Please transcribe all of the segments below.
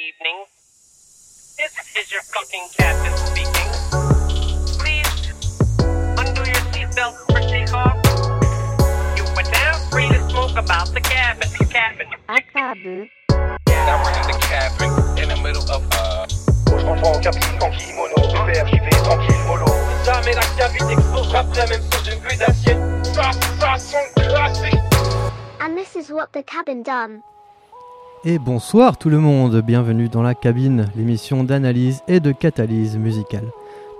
evening. This is your fucking captain speaking. Please undo your seatbelt for takeoff. You are now free to smoke about the cabin. Cabin. Acabe. Now we're in the cabin in the middle of uh. Je rentre en cabine en kimono, pépère, j'y vais tranquille, mollo. Jamais la cabine explosera après, même sous une pluie d'acier. Ça, ça son classique. And this is what the cabin done. Et bonsoir tout le monde, bienvenue dans la cabine, l'émission d'analyse et de catalyse musicale.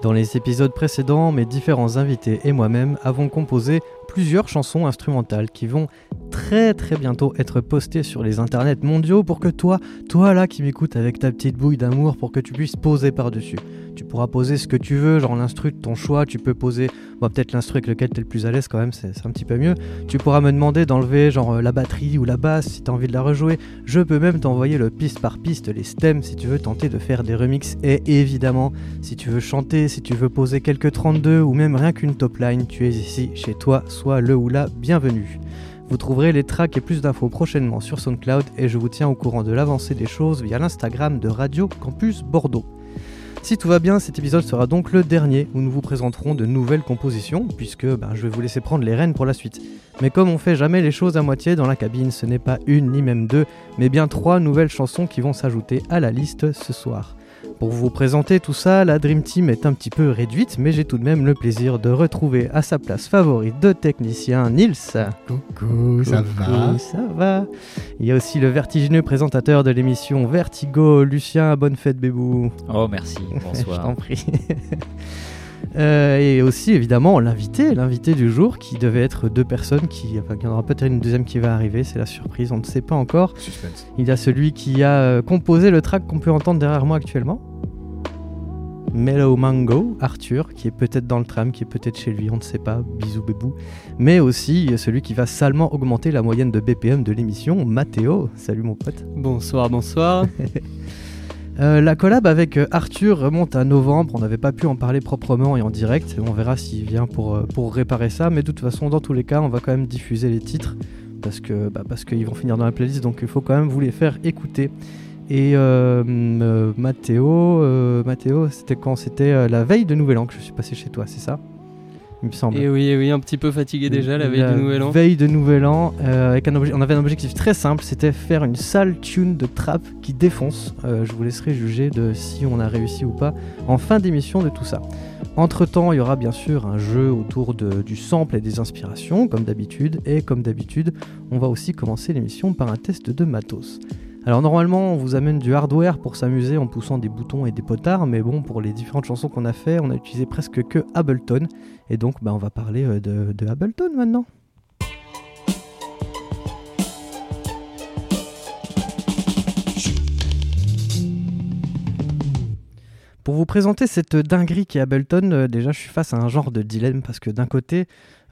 Dans les épisodes précédents, mes différents invités et moi-même avons composé plusieurs chansons instrumentales qui vont très très bientôt être postées sur les internets mondiaux pour que toi, toi là qui m'écoutes avec ta petite bouille d'amour, pour que tu puisses poser par-dessus. Tu pourras poser ce que tu veux, genre l'instru de ton choix, tu peux poser, bon, peut-être l'instru avec lequel tu es le plus à l'aise quand même, c'est un petit peu mieux. Tu pourras me demander d'enlever genre euh, la batterie ou la basse si tu as envie de la rejouer. Je peux même t'envoyer le piste par piste, les stems si tu veux tenter de faire des remixes. Et évidemment, si tu veux chanter, si tu veux poser quelques 32 ou même rien qu'une top line, tu es ici chez toi, sois le ou la bienvenue. Vous trouverez les tracks et plus d'infos prochainement sur SoundCloud et je vous tiens au courant de l'avancée des choses via l'Instagram de Radio Campus Bordeaux. Si tout va bien, cet épisode sera donc le dernier où nous vous présenterons de nouvelles compositions, puisque ben, je vais vous laisser prendre les rênes pour la suite. Mais comme on fait jamais les choses à moitié dans la cabine, ce n'est pas une ni même deux, mais bien trois nouvelles chansons qui vont s'ajouter à la liste ce soir. Pour vous présenter tout ça, la Dream Team est un petit peu réduite, mais j'ai tout de même le plaisir de retrouver à sa place favorite de technicien Nils. Coucou, ça va Ça va. Il y a aussi le vertigineux présentateur de l'émission Vertigo, Lucien. Bonne fête, Bébou. Oh merci, Je bonsoir. t'en prie. Euh, et aussi évidemment l'invité, l'invité du jour qui devait être deux personnes, qui, enfin, il y en aura peut-être une deuxième qui va arriver, c'est la surprise, on ne sait pas encore. Suspense. Il y a celui qui a euh, composé le track qu'on peut entendre derrière moi actuellement. Mellow Mango, Arthur, qui est peut-être dans le tram, qui est peut-être chez lui, on ne sait pas, bisous bébou. Mais aussi celui qui va salement augmenter la moyenne de BPM de l'émission, Mathéo. Salut mon pote. Bonsoir, bonsoir. Euh, la collab avec euh, Arthur remonte à novembre, on n'avait pas pu en parler proprement et en direct, on verra s'il vient pour, euh, pour réparer ça, mais de toute façon dans tous les cas on va quand même diffuser les titres parce que bah, qu'ils vont finir dans la playlist. Donc il faut quand même vous les faire écouter. Et Mathéo, c'était quand? C'était la veille de Nouvel An que je suis passé chez toi, c'est ça? Il me semble. Et oui, et oui, un petit peu fatigué déjà la veille du Nouvel An. Veille de Nouvel An, euh, avec un on avait un objectif très simple, c'était faire une sale tune de trap qui défonce. Euh, je vous laisserai juger de si on a réussi ou pas en fin d'émission de tout ça. Entre temps, il y aura bien sûr un jeu autour de- du sample et des inspirations, comme d'habitude. Et comme d'habitude, on va aussi commencer l'émission par un test de matos. Alors normalement, on vous amène du hardware pour s'amuser en poussant des boutons et des potards, mais bon, pour les différentes chansons qu'on a fait, on a utilisé presque que Ableton. Et donc, bah, on va parler euh, de, Ableton maintenant. Pour vous présenter cette dinguerie qui est Ableton, euh, déjà je suis face à un genre de dilemme parce que d'un côté,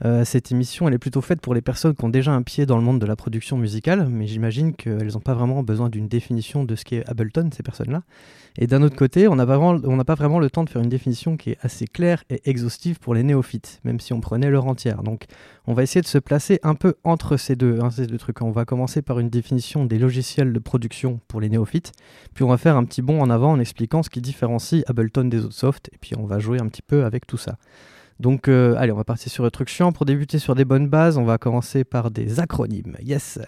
euh, cette émission elle est plutôt faite pour les personnes qui ont déjà un pied dans le monde de la production musicale, mais j'imagine qu'elles n'ont pas vraiment besoin d'une définition de ce qu'est Ableton, ces personnes-là. Et d'un autre côté, on n'a pas, vraiment- le temps de faire une définition qui est assez claire et exhaustive pour les néophytes, même si on prenait leur entière. Donc on va essayer de se placer un peu entre ces deux, hein, ces deux trucs. On va commencer par une définition des logiciels de production pour les néophytes, puis on va faire un petit bond en avant en expliquant ce qui différencie Ableton des autres softs, et puis on va jouer un petit peu avec tout ça. Donc euh, allez, on va partir sur le truc chiant. Pour débuter sur des bonnes bases, on va commencer par des acronymes. Yes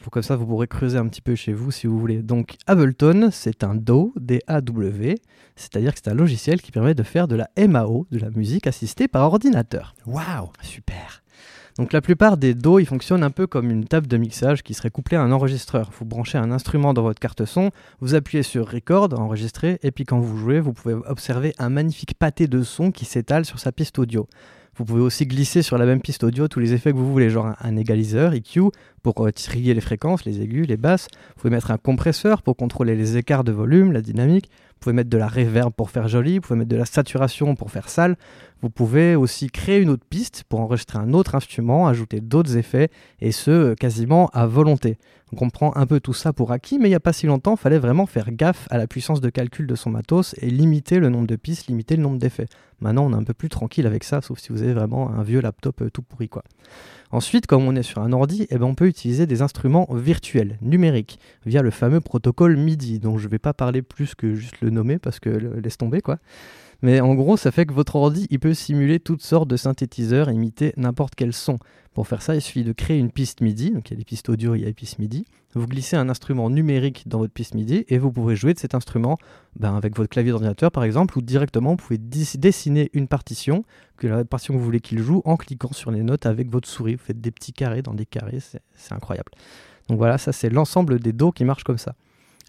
Pour comme ça, vous pourrez creuser un petit peu chez vous si vous voulez. Donc Ableton, c'est un DAW, D-A-W, c'est-à-dire que c'est un logiciel qui permet de faire de la MAO, de la musique assistée par ordinateur. Waouh Super. Donc la plupart des DAW, ils fonctionnent un peu comme une table de mixage qui serait couplée à un enregistreur. Vous branchez un instrument dans votre carte son, vous appuyez sur Record, enregistrer, et puis quand vous jouez, vous pouvez observer un magnifique pâté de son qui s'étale sur sa piste audio. Vous pouvez aussi glisser sur la même piste audio tous les effets que vous voulez, genre un, égaliseur, EQ, pour trier les fréquences, les aigus, les basses. Vous pouvez mettre un compresseur pour contrôler les écarts de volume, la dynamique. Vous pouvez mettre de la reverb pour faire joli, vous pouvez mettre de la saturation pour faire sale. Vous pouvez aussi créer une autre piste pour enregistrer un autre instrument, ajouter d'autres effets, et ce, euh, quasiment à volonté. On prend un peu tout ça pour acquis, mais il n'y a pas si longtemps, il fallait vraiment faire gaffe à la puissance de calcul de son matos et limiter le nombre de pistes, limiter le nombre d'effets. Maintenant, on est un peu plus tranquille avec ça, sauf si vous avez vraiment un vieux laptop euh, tout pourri, quoi. Ensuite, comme on est sur un ordi, eh ben, on peut utiliser des instruments virtuels, numériques, via le fameux protocole MIDI, dont je ne vais pas parler plus que juste le nommer, parce que laisse tomber, quoi. Mais en gros, ça fait que votre ordi, il peut simuler toutes sortes de synthétiseurs, imiter n'importe quel son. Pour faire ça, il suffit de créer une piste MIDI, donc il y a des pistes audio, il y a des pistes MIDI. Vous glissez un instrument numérique dans votre piste MIDI et vous pouvez jouer de cet instrument ben, avec votre clavier d'ordinateur par exemple, ou directement vous pouvez dessiner une partition, que la partition que vous voulez qu'il joue en cliquant sur les notes avec votre souris. Vous faites des petits carrés dans des carrés, c'est incroyable. Donc voilà, ça c'est l'ensemble des dos qui marchent comme ça.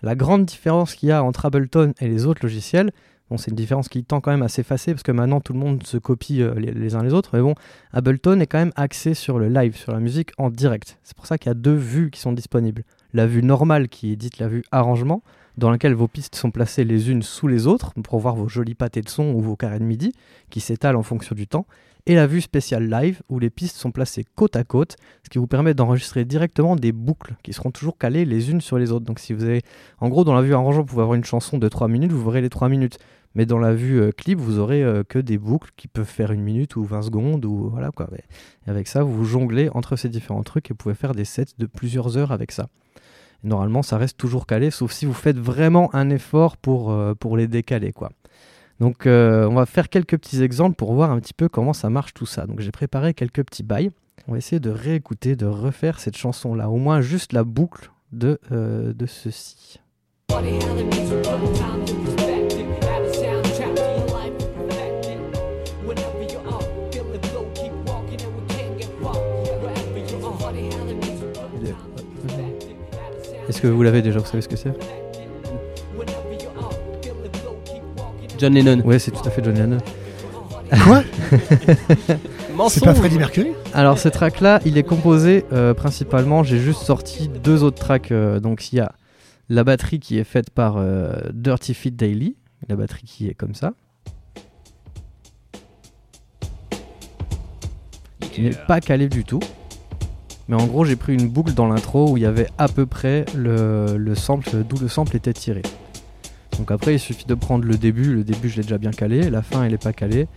La grande différence qu'il y a entre Ableton et les autres logiciels, C'est une différence qui tend quand même à s'effacer parce que maintenant tout le monde se copie euh, les, uns les autres. Mais bon, Ableton est quand même axé sur le live, sur la musique en direct. C'est pour ça qu'il y a deux vues qui sont disponibles. La vue normale qui édite la vue arrangement, dans laquelle vos pistes sont placées les unes sous les autres pour voir vos jolis pâtés de son ou vos carrés de midi qui s'étalent en fonction du temps. Et la vue spéciale live où les pistes sont placées côte à côte, ce qui vous permet d'enregistrer directement des boucles qui seront toujours calées les unes sur les autres. Donc si vous avez, en gros, dans la vue arrangement, vous pouvez avoir une chanson de 3 minutes, vous verrez les 3 minutes. Mais dans la vue euh, clip, vous aurez euh, que des boucles qui peuvent faire une minute ou 20 secondes. Ou, voilà, quoi. Et avec ça, vous jonglez entre ces différents trucs et vous pouvez faire des sets de plusieurs heures avec ça. normalement, ça reste toujours calé, sauf si vous faites vraiment un effort pour, euh, pour les décaler. Quoi. Donc on va faire quelques petits exemples pour voir un petit peu comment ça marche tout ça. Donc j'ai préparé quelques petits bails. On va essayer de réécouter, de refaire cette chanson-là, au moins juste la boucle de, de ceci. Est-ce que vous l'avez déjà Vous savez ce que c'est John Lennon. Ouais, c'est tout à fait John Lennon. Quoi C'est pas Freddie Mercury Alors ce track là, il est composé euh, principalement, j'ai juste sorti deux autres tracks. Euh, donc il y a la batterie qui est faite par euh, Dirty Fit Daily, la batterie qui est comme ça. Qui n'est pas calé du tout. Mais en gros, j'ai pris une boucle dans l'intro où il y avait à peu près le, sample, d'où le sample était tiré. Donc après, il suffit de prendre le début. Le début, je l'ai déjà bien calé. La fin, elle n'est pas calée.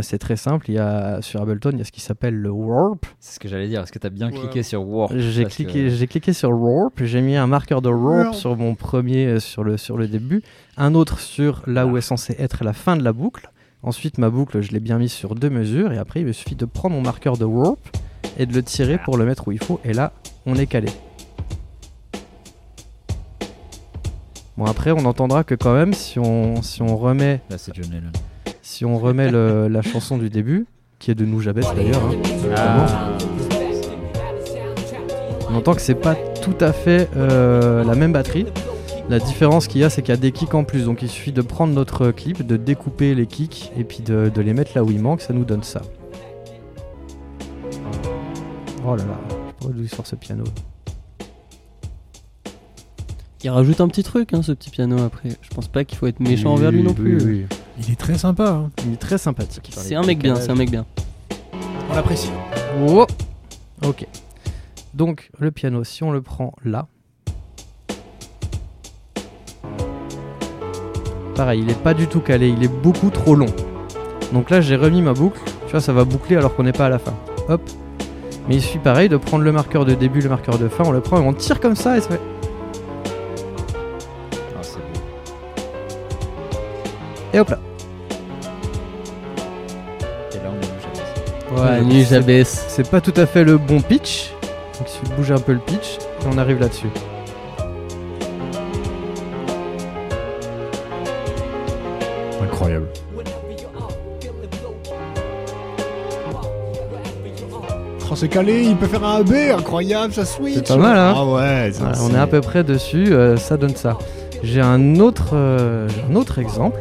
c'est très simple. Il y a, sur Ableton, il y a ce qui s'appelle le warp. C'est ce que j'allais dire. Est-ce que tu as bien cliqué sur warp? J'ai cliqué, j'ai cliqué sur warp. J'ai mis un marqueur de warp sur mon premier, euh, sur le, sur le début. Un autre sur là où est censé être la fin de la boucle. Ensuite, ma boucle, je l'ai bien mise sur deux mesures. Et après, il me suffit de prendre mon marqueur de warp et de le tirer pour le mettre où il faut. Et là, on est calé. Bon après, on entendra que quand même, si on, si on remet... Là, c'est John Lennon. Si on remet la chanson du début, qui est de Nous Jabez d'ailleurs, hein, ah. on entend que c'est pas tout à fait euh, la même batterie. La différence qu'il y a, c'est qu'il y a des kicks en plus. Donc il suffit de prendre notre clip, de découper les kicks et puis de, de les mettre là où il manque, ça nous donne ça. Oh là là, d'où il sort ce piano. Il rajoute un petit truc, hein, ce petit piano après. Je pense pas qu'il faut être méchant envers lui non plus. Il est très sympa. Hein. Il est très sympathique. C'est un mec bien, c'est un mec bien. On l'apprécie. Oh ok. Donc le piano, si on le prend là, pareil, il est pas du tout calé, il est beaucoup trop long. Donc là, j'ai remis ma boucle. Tu vois, ça va boucler alors qu'on n'est pas à la fin. Hop, mais il suffit pareil de prendre le marqueur de début, le marqueur de fin, on le prend et on tire comme ça et ça fait. Ah, c'est Et hop là. Et là on est Ouais, nu C'est pas tout à fait le bon pitch. Donc il suffit de bouger un peu le pitch et on arrive là-dessus. Incroyable. C'est calé, il peut faire un AB, incroyable, ça switch. C'est pas mal, hein Ah ouais, on est à peu près dessus, euh, ça donne ça. J'ai un autre, euh, un autre exemple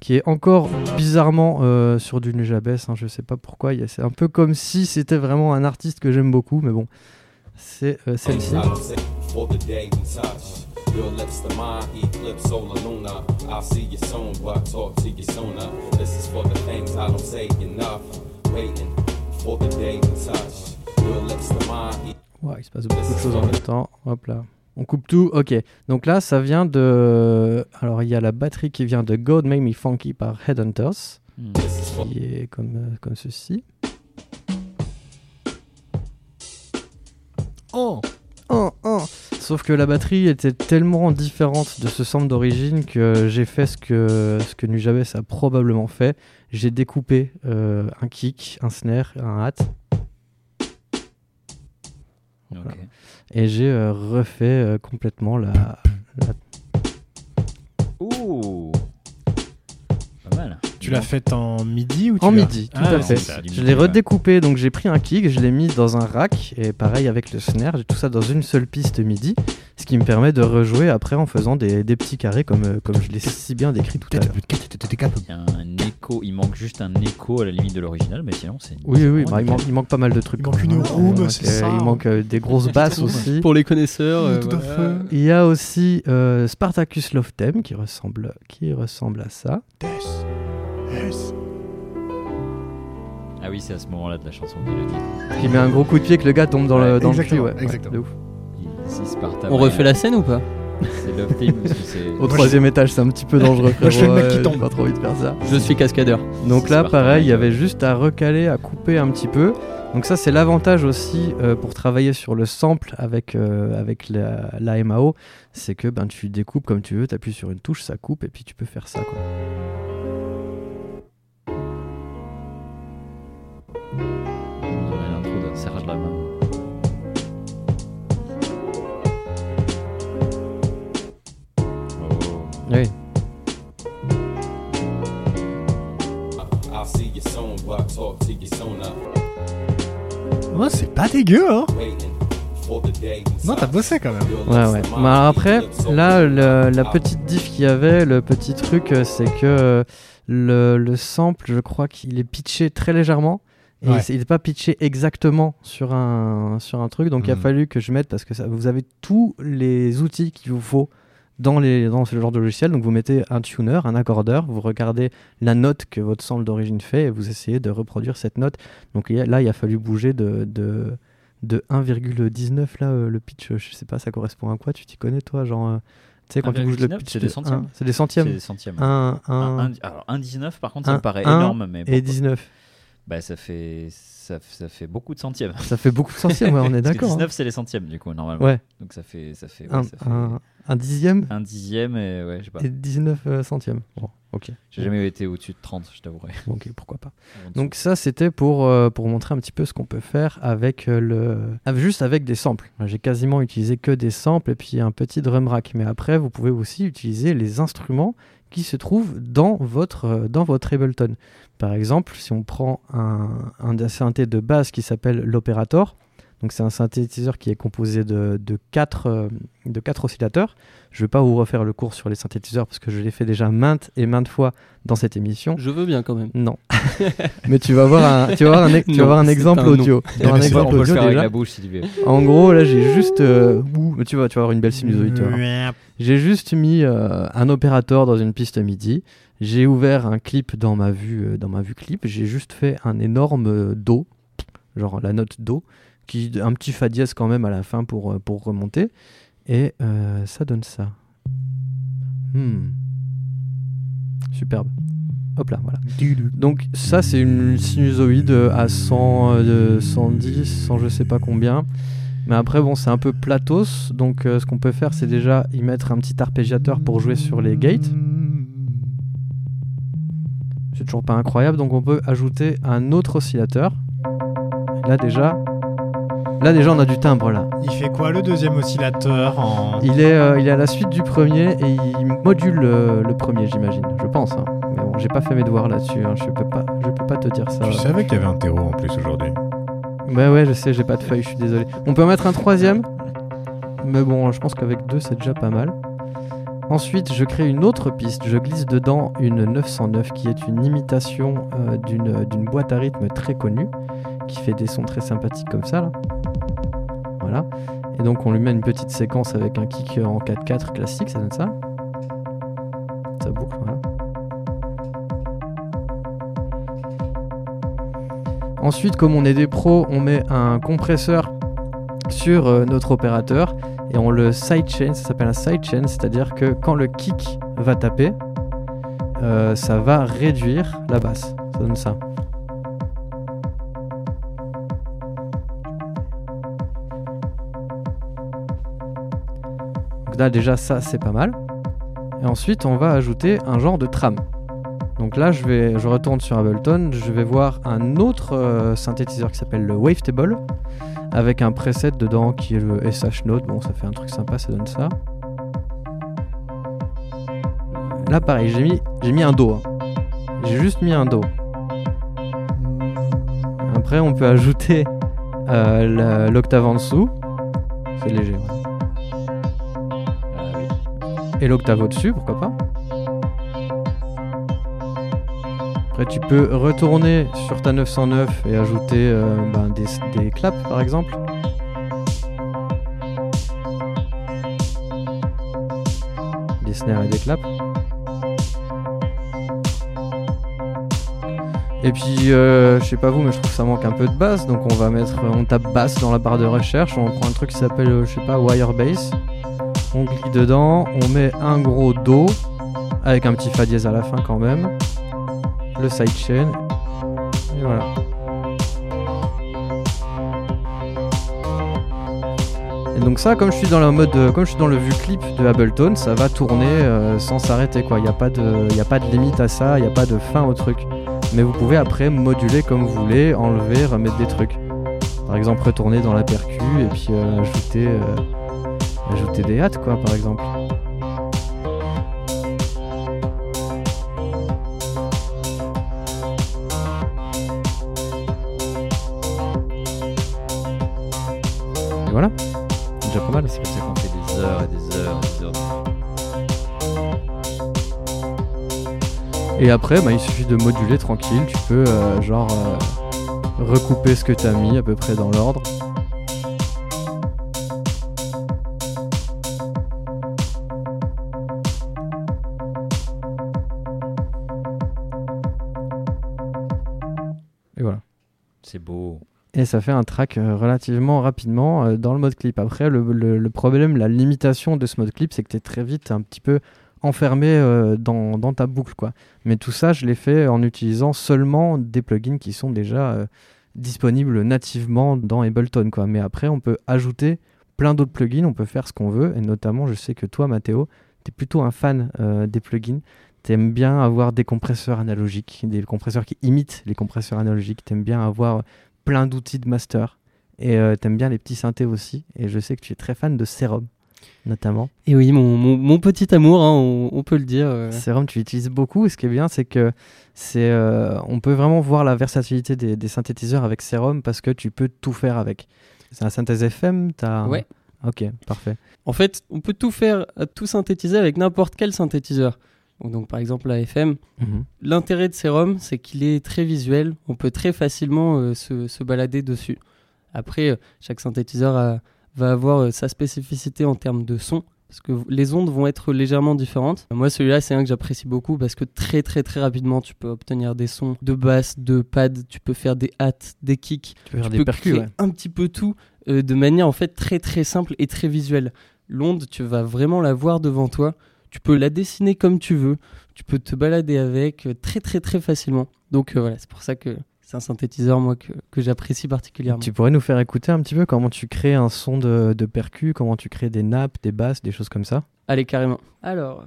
qui est encore bizarrement euh, sur du Nujabes, hein, je sais pas pourquoi, c'est un peu comme si c'était vraiment un artiste que j'aime beaucoup, mais bon, c'est celle-ci. Your lips to mine, eclipse solar lunar. I'll see you soon, but talk to you sooner. This is for the things I don't say enough. Waiting il se passe beaucoup de choses en même temps. Hop là. On coupe tout. Ok. Donc là, ça vient de. Alors, il y a la batterie qui vient de God Made Me Funky par Headhunters, Hmm. qui est comme, euh, comme ceci. Oh Oh, oh. Sauf que la batterie était tellement différente de ce sample d'origine que j'ai fait ce que, ce que Nujabes a probablement fait. J'ai découpé euh, un kick, un snare, un hat, Et j'ai euh, refait euh, complètement la Tu l'as faite en midi ou tu En midi, tout Ah, à fait. ça, Je l'ai redécoupé, donc j'ai pris un kick, je l'ai mis dans un rack, et pareil avec le snare, j'ai tout ça dans une seule piste midi, ce qui me permet de rejouer après en faisant des, des petits carrés comme, euh, comme je l'ai si bien décrit tout à l'heure. Il y a un écho, il manque juste un écho à la limite de l'original, mais sinon c'est. Oui, oui, bah, il, manque, il manque pas mal de trucs. Il manque une room, manque, c'est euh, ça. Il manque euh, des grosses basses aussi. Pour les connaisseurs, euh, Tout à fait. Il y a aussi euh, Spartacus Love Theme qui ressemble, qui ressemble à ça. Death. Yes. Ah oui, c'est à ce moment-là de la chanson qu'il a dit. Qui met un gros coup de pied que le gars tombe dans le, Ouais, dans le exactement, puits, ouais. exactement. Ouais, de ouf. Il-. On refait la scène ou pas C'est Love Team parce que c'est. Au troisième étage, c'est un petit peu dangereux. Moi, je fais le mec qui frérot, tombe. Pas trop envie de faire ça. Je suis cascadeur. Donc C'est là, pareil, il y avait juste à recaler, à couper un petit peu. Donc ça, c'est l'avantage aussi euh, pour travailler sur le sample avec, euh, avec la, la MAO, c'est que ben, tu découpes comme tu veux, tu appuies sur une touche, ça coupe, et puis tu peux faire ça. Quoi. Ouais, c'est pas dégueu, hein Non, t'as bossé quand même. Ouais, ouais. Mais alors après, là, le- la petite diff qu'il y avait, le petit truc, euh, c'est que euh, le, le sample, je crois qu'il est pitché très légèrement. Et Ouais. il n'est pas pitché exactement sur un, sur un truc. Donc il a Mhm. fallu que je mette, parce que ça, vous avez tous les outils qu'il vous faut dans, les, dans ce genre de logiciel. Donc vous mettez un tuner, un accordeur, vous regardez la note que votre sample d'origine fait et vous essayez de reproduire cette note. Donc il y a- là, il a fallu bouger de, de, de 1,19 là, euh, le pitch, je sais pas, ça correspond à quoi? Tu t'y connais toi Genre, euh, tu sais, quand tu bouges le 1,19, pitch, c'est de des centièmes. C'est des C'est centièmes. des centièmes. 1, Un- 1 un- alors 1,19 par contre ça un- me paraît un énorme mais et pourquoi- 19. Bah ça fait ça, ça fait beaucoup de centièmes. Ça fait beaucoup de centièmes, ouais, on est d'accord. hein. 19 c'est les centièmes du coup normalement. Ouais, Donc ça fait ça fait, ouais, un, ça fait un- un dixième un dixième et ouais je sais pas. et 19 euh, centièmes. Bon, ok. J'ai jamais été au-dessus de 30 je t'avouerai. Ok, pourquoi pas. Donc ça, c'était pour, euh, pour montrer un petit peu ce qu'on peut faire avec euh, le... avec- juste avec des samples. J'ai quasiment utilisé que des samples et puis un petit drum rack. Mais après, vous pouvez aussi utiliser les instruments qui se trouvent dans votre, euh, dans votre Ableton. Par exemple, si on prend un, un synthé de base qui s'appelle l'Operator, donc c'est un synthétiseur qui est composé de, de, quatre, euh, de quatre oscillateurs. Je ne vais pas vous refaire le cours sur les synthétiseurs parce que je l'ai fait déjà maintes et maintes fois dans cette émission. Je veux bien quand même. Non. Mais tu vas voir un, tu vas voir un, tu vas voir un exemple un audio. Tu vas voir un on exemple le audio faire avec déjà. la bouche si tu veux. En gros, là, j'ai juste. euh, ouh, tu vas, tu vas avoir une belle sinusoïde. vas voir. J'ai juste mis euh, un opérateur dans une piste MIDI. J'ai ouvert un clip dans ma vue, euh, dans ma vue clip. J'ai juste fait un énorme euh, do, genre la note do, qui un petit fa dièse quand même à la fin pour euh, pour remonter. Et euh, ça donne ça. Hmm. Superbe. Hop là, voilà. Donc ça c'est une sinusoïde à 100, euh, 110, 100 je sais pas combien. Mais après bon c'est un peu platos, donc euh, ce qu'on peut faire c'est déjà y mettre un petit arpégiateur pour jouer sur les gates. C'est toujours pas incroyable, donc on peut ajouter un autre oscillateur. Là déjà, là déjà on a du timbre là. Il fait quoi le deuxième oscillateur en... Il est, euh, il est à la suite du premier et il module euh, le premier j'imagine, je pense. hein. Mais bon j'ai pas fait mes devoirs là-dessus, hein. je peux pas, je peux pas te dire ça. Je savais qu'il y avait un terreau en plus aujourd'hui. Ouais, ouais, je sais, j'ai pas de feuille, je suis désolé. On peut en mettre un troisième, mais bon, je pense qu'avec deux, c'est déjà pas mal. Ensuite, je crée une autre piste. Je glisse dedans une 909 qui est une imitation euh, d'une d'une boîte à rythme très connue qui fait des sons très sympathiques comme ça. Là. Voilà. Et donc on lui met une petite séquence avec un kick en 4-4 classique, ça donne ça. Ça boucle. Ensuite, comme on est des pros, on met un compresseur sur euh, notre opérateur et on le sidechain, ça s'appelle un sidechain, c'est-à-dire que quand le kick va taper, euh, ça va réduire la basse. Ça donne ça. Là déjà ça c'est pas mal. Et ensuite on va ajouter un genre de trame. Donc là je vais, je retourne sur Ableton, je vais voir un autre euh, synthétiseur qui s'appelle le Wavetable avec un preset dedans qui est le SH Note. Bon ça fait un truc sympa, ça donne ça. Là pareil, j'ai mis, j'ai mis un Do. hein. J'ai juste mis un Do. Après on peut ajouter euh, l'octave en dessous. C'est léger. ouais. Et l'octave au-dessus, pourquoi pas. Après, tu peux retourner sur ta 909 et ajouter euh, ben, des, claps, par exemple. Des snares et des claps. Et puis, euh, je sais pas vous, mais je trouve que ça manque un peu de basse. Donc, on va mettre, on tape basse dans la barre de recherche. On prend un truc qui s'appelle, euh, je sais pas, Wirebase. On clique dedans, on met un gros Do avec un petit fa dièse à la fin quand même. Le sidechain. Et voilà. Et donc ça, comme je suis dans le mode, comme je suis dans le vue clip de Ableton, ça va tourner euh, sans s'arrêter quoi. Il n'y a pas de, a pas de limite à ça, il n'y a pas de fin au truc. Mais vous pouvez après moduler comme vous voulez, enlever, remettre des trucs. Par exemple, retourner dans la percu et puis euh, ajouter, euh, ajouter des hâtes quoi, par exemple. Et voilà, c'est déjà pas mal. C'est comme ça qu'on fait des heures et des heures et des heures. Et après, bah, il suffit de moduler tranquille. Tu peux, euh, genre, euh, recouper ce que tu as mis à peu près dans l'ordre. Et ça fait un track euh, relativement rapidement euh, dans le mode clip. Après, le, problème, la limitation de ce mode clip, c'est que tu es très vite un petit peu enfermé euh, dans, ta boucle. quoi. Mais tout ça, je l'ai fait en utilisant seulement des plugins qui sont déjà disponibles nativement dans Ableton. Quoi. Mais après, on peut ajouter plein d'autres plugins, on peut faire ce qu'on veut. Et notamment, je sais que toi, Mathéo, tu es plutôt un fan des plugins. T'aimes bien avoir des compresseurs analogiques, des compresseurs qui imitent les compresseurs analogiques. T'aimes bien avoir plein d'outils de master. Et euh, t'aimes bien les petits synthés aussi. Et je sais que tu es très fan de Serum, notamment. Et oui, mon, mon, mon petit amour, hein, on, on peut le dire. euh. Serum, tu l'utilises beaucoup. Et ce qui est bien, c'est que c'est, euh, on peut vraiment voir la versatilité des, des synthétiseurs avec Serum parce que tu peux tout faire avec. C'est un synthèse FM t'as Ouais. Ok, parfait. En fait, on peut tout faire, euh, tout synthétiser avec n'importe quel synthétiseur. Donc, par exemple, la FM. Mhm. L'intérêt de Serum, c'est qu'il est très visuel. On peut très facilement euh, se, se balader dessus. Après, euh, chaque synthétiseur a- va avoir euh, sa spécificité en termes de son. Parce que les ondes vont être légèrement différentes. Moi, celui-là, c'est un que j'apprécie beaucoup parce que très, très, très rapidement, tu peux obtenir des sons de basse, de pad, tu peux faire des hats, des kicks. Tu peux faire tu des peux percus, créer ouais. un petit peu tout de manière en fait très très simple et très visuelle. L'onde, tu vas vraiment la voir devant toi. Tu peux la dessiner comme tu veux. Tu peux te balader avec euh, très très très facilement. Donc euh, voilà, c'est pour ça que c'est un synthétiseur moi que, que j'apprécie particulièrement. Tu pourrais nous faire écouter un petit peu comment tu crées un son de, de percu, comment tu crées des nappes, des basses, des choses comme ça? Allez carrément. Alors,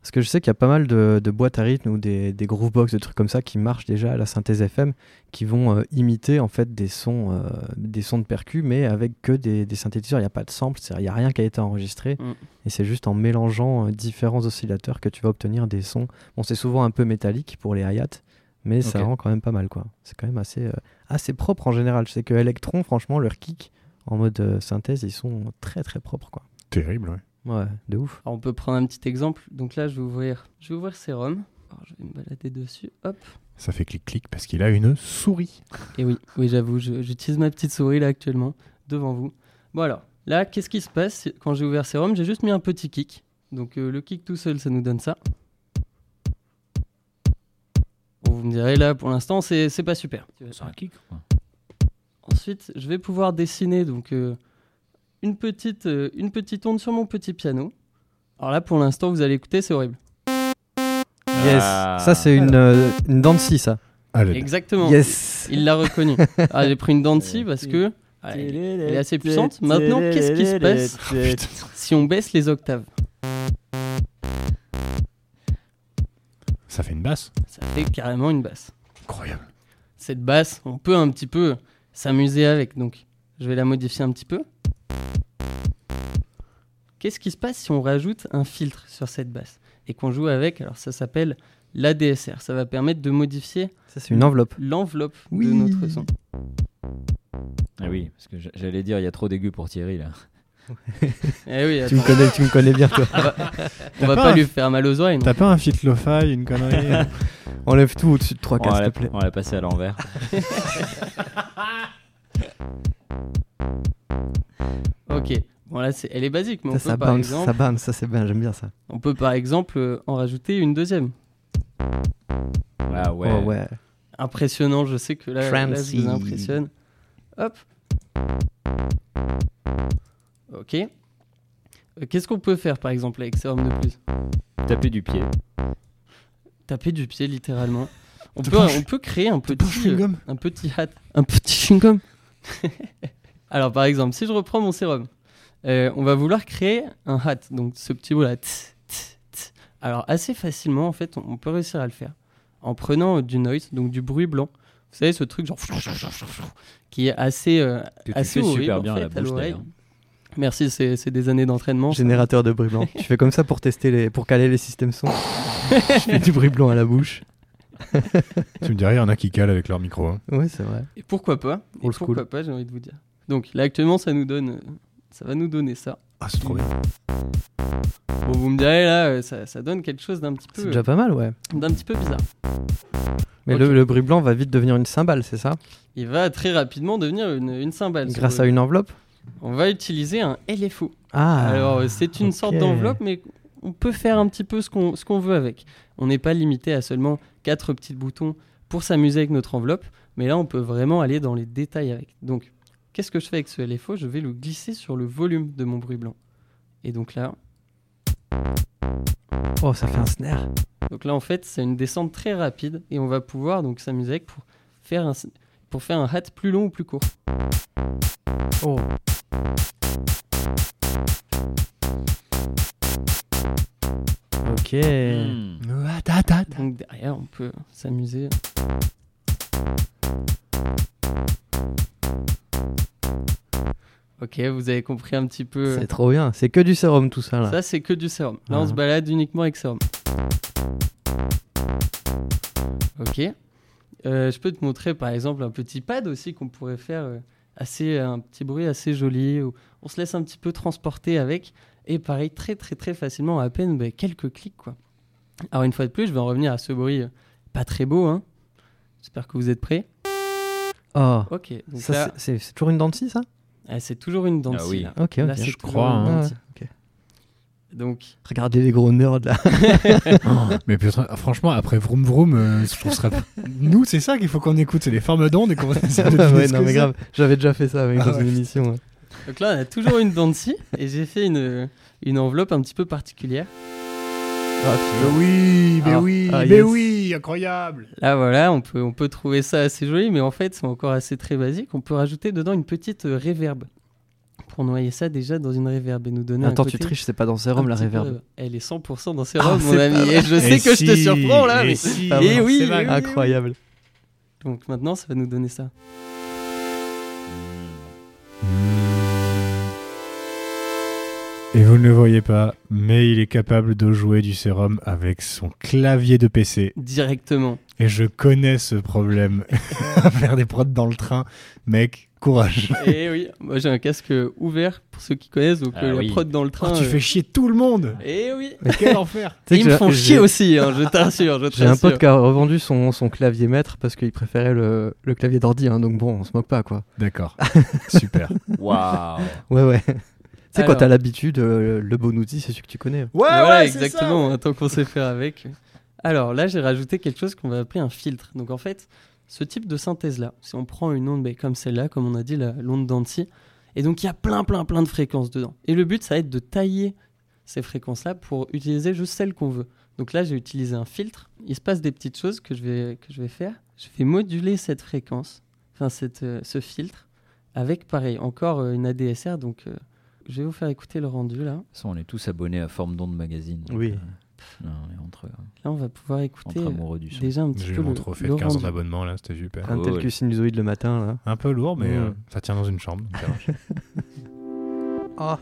Parce que je sais qu'il y a pas mal de, de boîtes à rythme ou des, des groovebox, des trucs comme ça qui marchent déjà à la synthèse FM, qui vont euh, imiter en fait des sons, euh, des sons de percu, mais avec que des, des synthétiseurs. Il n'y a pas de sample, il n'y a rien qui a été enregistré. Mm. Et c'est juste en mélangeant euh, différents oscillateurs que tu vas obtenir des sons. Bon, c'est souvent un peu métallique pour les hi-hats, mais ça rend quand même pas mal quoi. C'est quand même assez, euh, assez propre en général. Je sais que Electron, franchement, leurs kicks en mode synthèse, ils sont très très propres quoi. Terrible, ouais. Ouais, de ouf. alors, on peut prendre un petit exemple. Donc là, je vais ouvrir, je vais ouvrir Serum. Alors, je vais me balader dessus. Hop. Ça fait clic-clic parce qu'il a une souris. Et oui, oui, j'avoue, je- j'utilise ma petite souris là actuellement devant vous. Bon alors, Là, qu'est-ce qui se passe quand j'ai ouvert Serum? J'ai juste mis un petit kick. Donc euh, le kick tout seul, ça nous donne ça. Bon, vous me direz là, pour l'instant, c'est c'est pas super. C'est un kick, quoi. Ensuite, je vais pouvoir dessiner donc euh, une petite euh, une petite onde sur mon petit piano. Alors là, pour l'instant, vous allez écouter, c'est horrible. Yes, Ah. ça c'est une, euh, une dent de scie, ça. Exactement. Yes. Il l'a reconnu. Ah, j'ai pris une dent de scie parce que ah, elle elle est assez puissante. Maintenant, qu'est-ce qui se passe si on baisse les octaves? Ça fait une basse. Ça fait carrément une basse. Incroyable. Cette basse, on peut un petit peu s'amuser avec. Donc, je vais la modifier un petit peu. Qu'est-ce qui se passe si on rajoute un filtre sur cette basse et qu'on joue avec Alors, ça s'appelle l'ADSR. Ça va permettre de modifier Ça c'est une enveloppe. l'enveloppe Oui. de notre son. Ah oui, parce que j'allais dire, il y a trop d'aigus pour Thierry, là. Eh oui, Tu me connais, tu me connais bien toi. on va T'as pas, lui faire mal aux oreilles. non T'as pas un fit lo-fi, une connerie Enlève tout au-dessus de 3 On cas, va s'il la- te plaît. on va la passer à l'envers. Ok. Bon là, c'est- elle est basique, mais on Ça, peut ça par bounce, exemple, ça bounce, ça c'est bien, j'aime bien ça. on peut par exemple euh, en rajouter une deuxième. Ah ouais. Oh ouais. Impressionnant, je sais que là, là, je vous impressionne. Hop. Ok. Euh, Qu'est-ce qu'on peut faire par exemple avec Serum de plus? Taper du pied. Taper du pied littéralement. On peut, on peut créer un petit, euh, chewing-gum un petit hat, un petit chewing-gum. Alors par exemple, si je reprends mon sérum, euh, on va vouloir créer un hat, donc ce petit mot là. tss, tss, tss. Alors assez facilement en fait, on, peut réussir à le faire en prenant euh, du noise, donc du bruit blanc. Vous savez ce truc genre qui est assez euh, Que tu assez fais horrible, super en bien à la bouche, d'ailleurs. Merci, c'est c'est des années d'entraînement. ça. Générateur de bruit blanc. tu fais comme ça pour tester les, pour caler les systèmes son. Je fais du bruit blanc à la bouche. Tu me dirais, il y en a qui calent avec leur micro. hein. Ouais, c'est vrai. Et pourquoi pas Et Old school. pourquoi pas, j'ai envie de vous dire. Donc là actuellement, ça nous donne, euh, ça va nous donner ça. Ah, c'est trop bien. Bon, vous me direz là, euh, ça, ça donne quelque chose d'un petit C'est peu, déjà pas mal, ouais. d'un petit peu bizarre. Mais le, le bruit blanc va vite devenir une cymbale, c'est ça? Il va très rapidement devenir une, une cymbale. ce Grâce à une enveloppe? On va utiliser un LFO. Ah Alors euh, c'est une sorte d'enveloppe, mais on peut faire un petit peu ce qu'on ce qu'on veut avec. On n'est pas limité à seulement quatre petits boutons pour s'amuser avec notre enveloppe, mais là on peut vraiment aller dans les détails avec. Donc qu'est-ce que je fais avec ce LFO Je vais le glisser sur le volume de mon bruit blanc. Et donc là, Oh, ça fait un snare. donc là en fait c'est une descente très rapide et on va pouvoir donc s'amuser avec pour faire un pour faire un hat plus long ou plus court. Oh. Ok. Ta, ta, ta. Donc derrière on peut s'amuser. Ok, vous avez compris un petit peu. C'est trop bien. C'est que du sérum tout ça là. Ça, c'est que du sérum. Là, on Ah. se balade uniquement avec sérum. Ok. Euh, je peux te montrer par exemple un petit pad aussi qu'on pourrait faire euh, assez un petit bruit assez joli où on se laisse un petit peu transporter avec et pareil très très très facilement à peine bah, quelques clics quoi. Alors une fois de plus, je vais en revenir à ce bruit euh, pas très beau hein. J'espère que vous êtes prêts. Oh. Ok. Donc Ça, là, c'est- toujours une dent de scie, ça? Ah, c'est toujours une dent de Ah oui. là. Ok, Là, ok. c'est je crois, hein. Donc Regardez les gros nerds là. Mais putain, franchement, après Vroom Vroom, euh, je trouve ça. Nous, c'est ça qu'il faut qu'on écoute, c'est les formes d'ondes et qu'on ouais, non mais grave. J'avais déjà fait ça avec Ah dans ouais. une émission. ouais. Donc là, on a toujours une dent de scie et j'ai fait une, une enveloppe un petit peu particulière. Ah, Mais oui, mais Ah. oui, Ah, mais yes. Oui, incroyable. Là, voilà, on peut, on peut trouver ça assez joli, mais en fait, c'est encore assez très basique. On peut rajouter dedans une petite euh, réverb pour noyer ça déjà dans une réverb et nous donner un Attends, côté tu triches, c'est pas dans un sérum la petit peu- réverb. Elle est 100% dans Ah, sérum, mon c'est ami. Et je sais que je te surprends là, mais... si, Ah, bon, oui. Incroyable. Donc maintenant, ça va nous donner ça. Et vous ne le voyez pas, mais il est capable de jouer du sérum avec son clavier de PC. Directement. Et je connais ce problème. Faire des prods dans le train, mec, courage. Et oui, moi j'ai un casque ouvert pour ceux qui connaissent, donc Ah euh, la prod dans le Oh, train. tu euh, fais chier tout le monde. Et oui. Mais quel enfer. Ils me font chier aussi, hein, je t'assure. je J'ai un pote qui a revendu son, son clavier maître parce qu'il préférait le, le clavier d'ordi, hein, donc bon, on se moque pas quoi. D'accord, super. Waouh. Ouais, ouais. Sais, quand Alors. t'as l'habitude, euh, le bon outil, c'est celui que tu connais. Ouais, voilà, ouais, c'est exactement, tant qu'on sait faire avec. Alors là, j'ai rajouté quelque chose qu'on va appeler un filtre. Donc en fait, ce type de synthèse-là, si on prend une onde comme celle-là, comme on a dit, la- l'onde d'Anti, et donc il y a plein, plein, plein de fréquences dedans. Et le but, ça va être de tailler ces fréquences-là pour utiliser juste celles qu'on veut. Donc là, j'ai utilisé un filtre. Il se passe des petites choses que je vais, que je vais faire. Je vais moduler cette fréquence, enfin cette, euh, ce filtre, avec pareil, encore euh, une ADSR. Donc euh, je vais vous faire écouter le rendu là. De toute façon, on est tous abonnés à Forme d'onde magazine. donc, Oui. euh, non, on est entre, Là, on va pouvoir écouter entre euh, amoureux du son. déjà un petit J'ai eu peu mon le, trophée le de 15 ans d'abonnement là, c'était super. Un tel que sinusoïde le matin, là. Un peu lourd, mais Ouais. euh, ça tient dans une chambre. marche. Ah.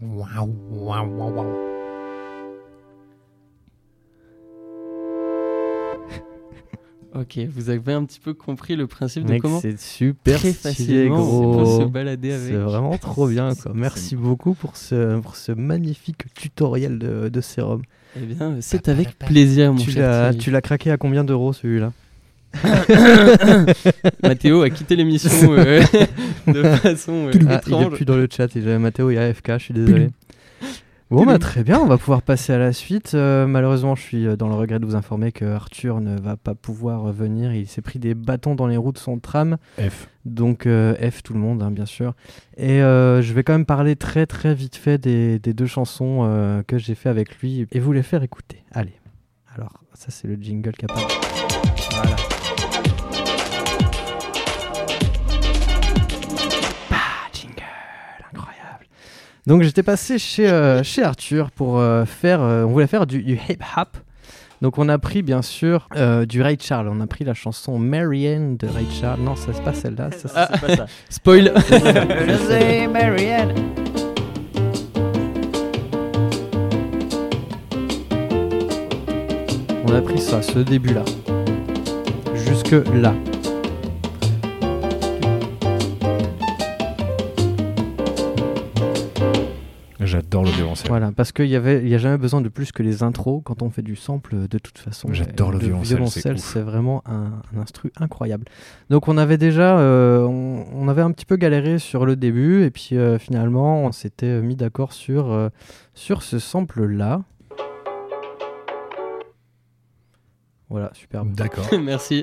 Waouh, waouh, waouh, waouh. Ok, vous avez un petit peu compris le principe de comment c'est super très stylé, facilement peut se gros. balader avec. C'est vraiment trop bien, quoi. Merci beaucoup pour ce, pour ce magnifique tutoriel de, de sérum. Eh bien, c'est avec plaisir, mon Tu cher tu l'as craqué à combien d'euros celui-là Mathéo a quitté l'émission euh, de façon euh, Ah, Il est étrange. plus dans le chat. Et j'avais Mathéo et AFK, je suis désolé. Bon, bah, très bien, on va pouvoir passer à la suite. Euh, malheureusement, je suis euh, dans le regret de vous informer que Arthur ne va pas pouvoir venir. Il s'est pris des bâtons dans les roues de son tram. F. Donc euh, F tout le monde, hein, bien sûr. Et euh, je vais quand même parler très très vite fait des, des deux chansons que j'ai fait avec lui et vous les faire écouter. Allez. Alors, ça c'est le jingle capable. Voilà. Donc j'étais passé chez, euh, chez Arthur pour euh, faire, euh, on voulait faire du, du hip hop. Donc on a pris bien sûr du Ray Charles, on a pris la chanson Marianne de Ray Charles. Non, ça c'est pas celle-là. ça, c'est- Ah, C'est pas ça. Spoil On a pris ça, ce début-là. Jusque là. J'adore le violoncelle. Voilà, parce qu'il y avait, il y a jamais besoin de plus que les intros quand on fait du sample. De toute façon, J'adore Et le violoncelle, c'est vraiment un, un instru incroyable. Donc on avait déjà, euh, on, on avait un petit peu galéré sur le début et puis euh, finalement on s'était mis d'accord sur euh, sur ce sample là. Voilà, superbe. D'accord. Merci.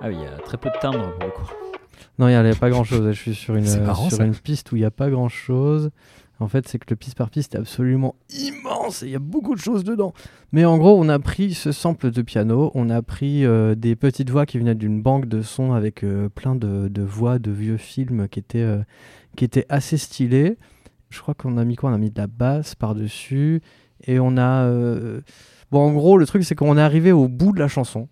Ah oui, il y a très peu de timbres pour le coup. Non, il n'y avait pas grand chose. Je suis sur une, marrant, sur une piste où il n'y a pas grand chose. En fait, c'est que le piste par piste est absolument immense et il y a beaucoup de choses dedans. Mais en gros, on a pris ce sample de piano, on a pris euh, des petites voix qui venaient d'une banque de sons avec euh, plein de, de voix de vieux films qui étaient, euh, qui étaient assez stylées. Je crois qu'on a mis quoi? On a mis de la basse par-dessus. Et on a. euh, Bon, en gros, le truc, c'est qu'on est arrivé au bout de la chanson.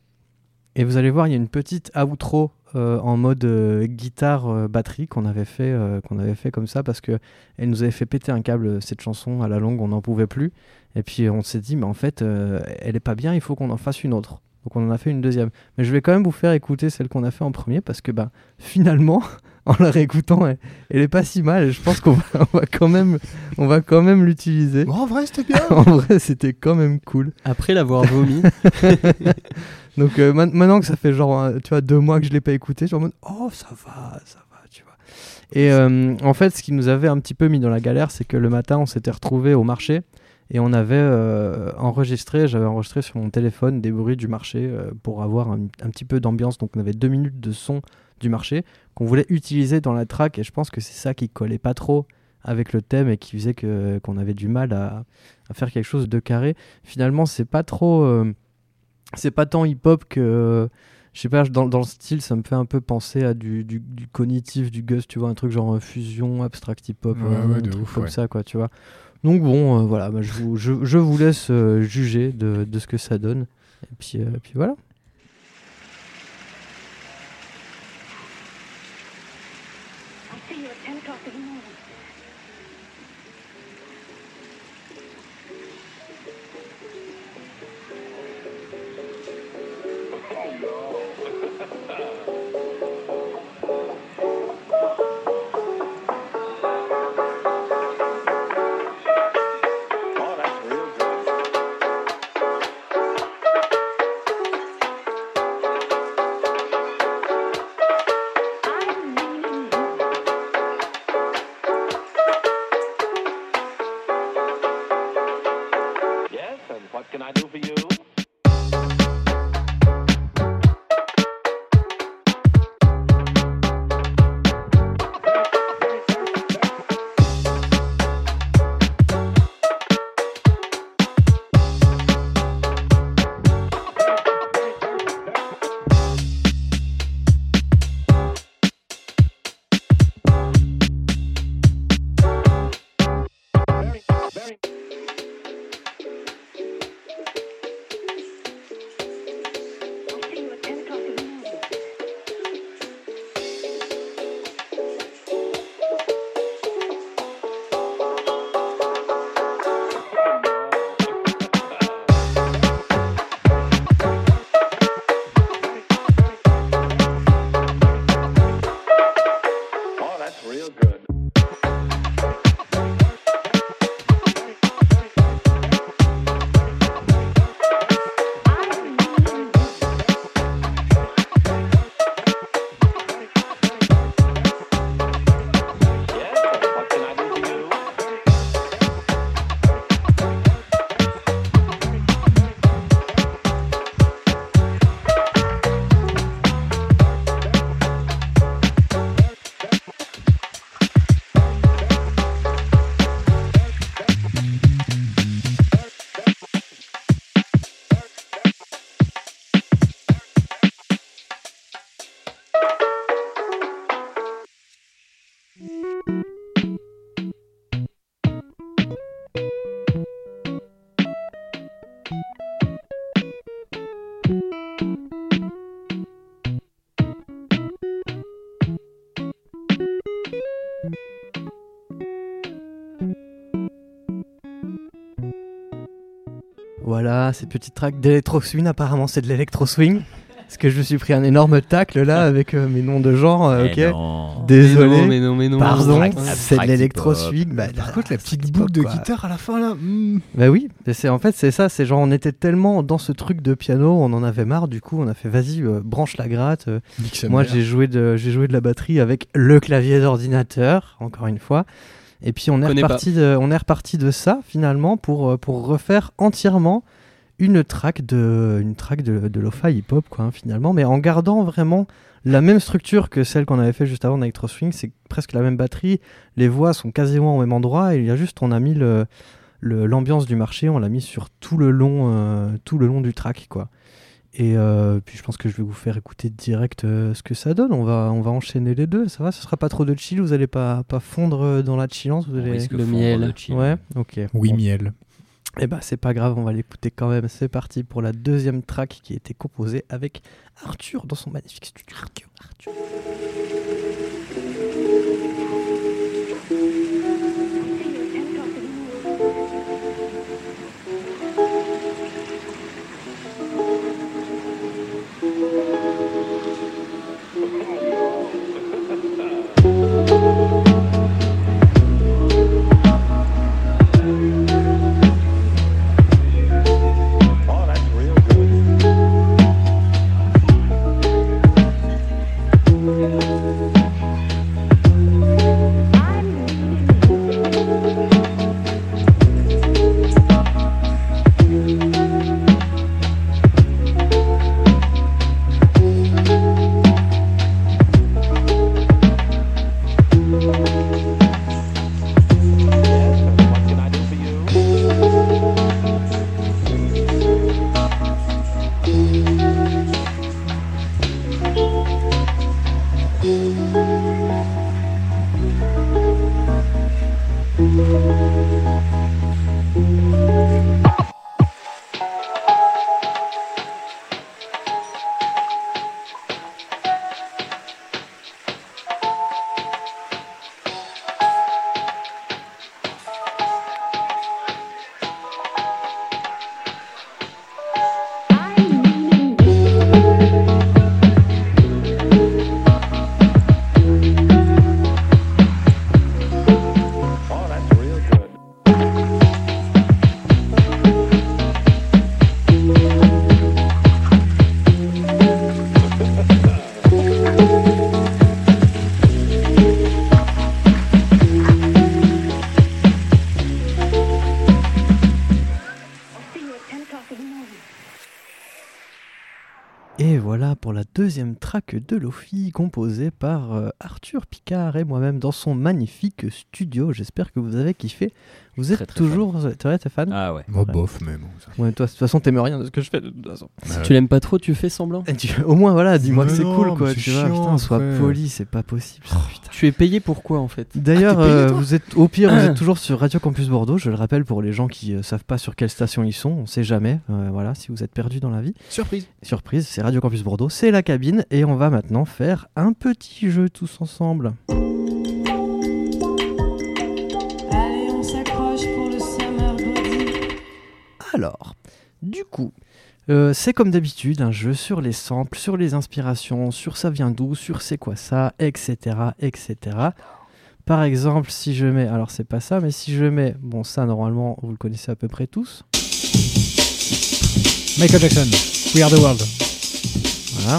Et vous allez voir, il y a une petite outro euh, en mode euh, guitare euh, batterie qu'on avait fait euh, qu'on avait fait comme ça parce que elle nous avait fait péter un câble cette chanson à la longue, on n'en pouvait plus. Et puis on s'est dit mais en fait euh, elle est pas bien, il faut qu'on en fasse une autre. Donc on en a fait une deuxième. Mais je vais quand même vous faire écouter celle qu'on a fait en premier parce que bah finalement en la réécoutant elle, elle est pas si mal et je pense qu'on va, on va quand même on va quand même l'utiliser. en vrai, c'était bien. en vrai, c'était quand même cool. Après l'avoir vomi, Donc euh, maintenant que ça fait genre euh, tu vois deux mois que je l'ai pas écouté, je suis en mode oh ça va, ça va, tu vois. Et euh, en fait, ce qui nous avait un petit peu mis dans la galère, c'est que le matin, on s'était retrouvé au marché et on avait euh, enregistré, j'avais enregistré sur mon téléphone des bruits du marché pour avoir un, un petit peu d'ambiance. Donc on avait deux minutes de son du marché qu'on voulait utiliser dans la track et je pense que c'est ça qui collait pas trop avec le thème et qui faisait que qu'on avait du mal à, à faire quelque chose de carré. Finalement, c'est pas trop euh, c'est pas tant hip-hop que je sais pas dans, dans le style ça me fait un peu penser à du, du, du cognitif du Gus tu vois un truc genre euh, fusion abstract hip-hop Ouais, euh, ouais, de ouf, comme ouais. ça quoi tu vois. Donc bon euh, voilà bah, je, vous, je, je vous laisse euh, juger de, de ce que ça donne. Et puis, euh, puis voilà Voilà, cette petite track d'électro swing, apparemment c'est de l'électro swing. Parce que je me suis pris un énorme tacle là avec euh, mes noms de genre, euh, Eh ok non. Désolé. Mais non, mais non, mais non. Pardon, c'est de abstract l'électro hip-hop. swing. Bah, Par contre, la petite boucle de quoi. guitare à la fin là. hmm. Bah oui, c'est en fait c'est ça, c'est genre on était tellement dans ce truc de piano, on en avait marre, du coup on a fait vas-y euh, branche la gratte. euh, Moi mère. j'ai joué de j'ai joué de la batterie avec le clavier d'ordinateur, encore une fois. Et puis on est reparti de, on est reparti de ça finalement pour euh, pour refaire entièrement une track de une track de, de lo-fi hip-hop quoi hein, finalement, mais en gardant vraiment la même structure que celle qu'on avait fait juste avant d'Electro Swing, c'est presque la même batterie, les voix sont quasiment au même endroit. Et il y a juste on a mis le le- l'ambiance du marché, on l'a mis sur tout le long euh, tout le long du track quoi. Et euh, puis je pense que je vais vous faire écouter direct euh, ce que ça donne. On va, on va enchaîner les deux. Ça va Ce sera pas trop de chill Vous allez pas, pas fondre euh, dans la chillance vous On allez... risque le de fondre miel. de chill. Ouais, ok. Oui, Bon. miel. Eh ben c'est pas grave, on va l'écouter quand même. C'est parti pour la deuxième track qui a été composée avec Arthur dans son magnifique studio. Arthur, Arthur. Deuxième track de Lofi composée par euh, Arthur Picard et moi-même dans son magnifique studio. J'espère que vous avez kiffé. Vous êtes Très, très toujours. T'es vrai, t'es fan Ah ouais. Moi, bof, mais bon. ça. Ouais, toi, de toute façon, t'aimes rien de ce que je fais de toute façon. Si tu l'aimes pas trop, tu fais semblant. Et tu- au moins, voilà, dis-moi Mais que c'est non, cool, mais quoi. c'est Tu vois, chiant, putain, sois après. poli, c'est pas possible. ça, putain. Tu es payé pour quoi en fait? D'ailleurs, Ah, t'es payé, euh, toi vous êtes au pire, vous êtes toujours sur Radio Campus Bordeaux. Je le rappelle pour les gens qui euh, savent pas sur quelle station ils sont, on sait jamais. euh, voilà, si vous êtes perdu dans la vie. Surprise. Surprise, c'est Radio Campus Bordeaux, c'est la cabine et on va maintenant faire un petit jeu tous ensemble. Alors, du coup, euh, c'est comme d'habitude un jeu sur les samples, sur les inspirations, sur ça vient d'où, sur c'est quoi ça, etc., etc. Par exemple, si je mets, alors c'est pas ça, mais si je mets, bon ça normalement vous le connaissez à peu près tous, Michael Jackson, We Are the World. voilà.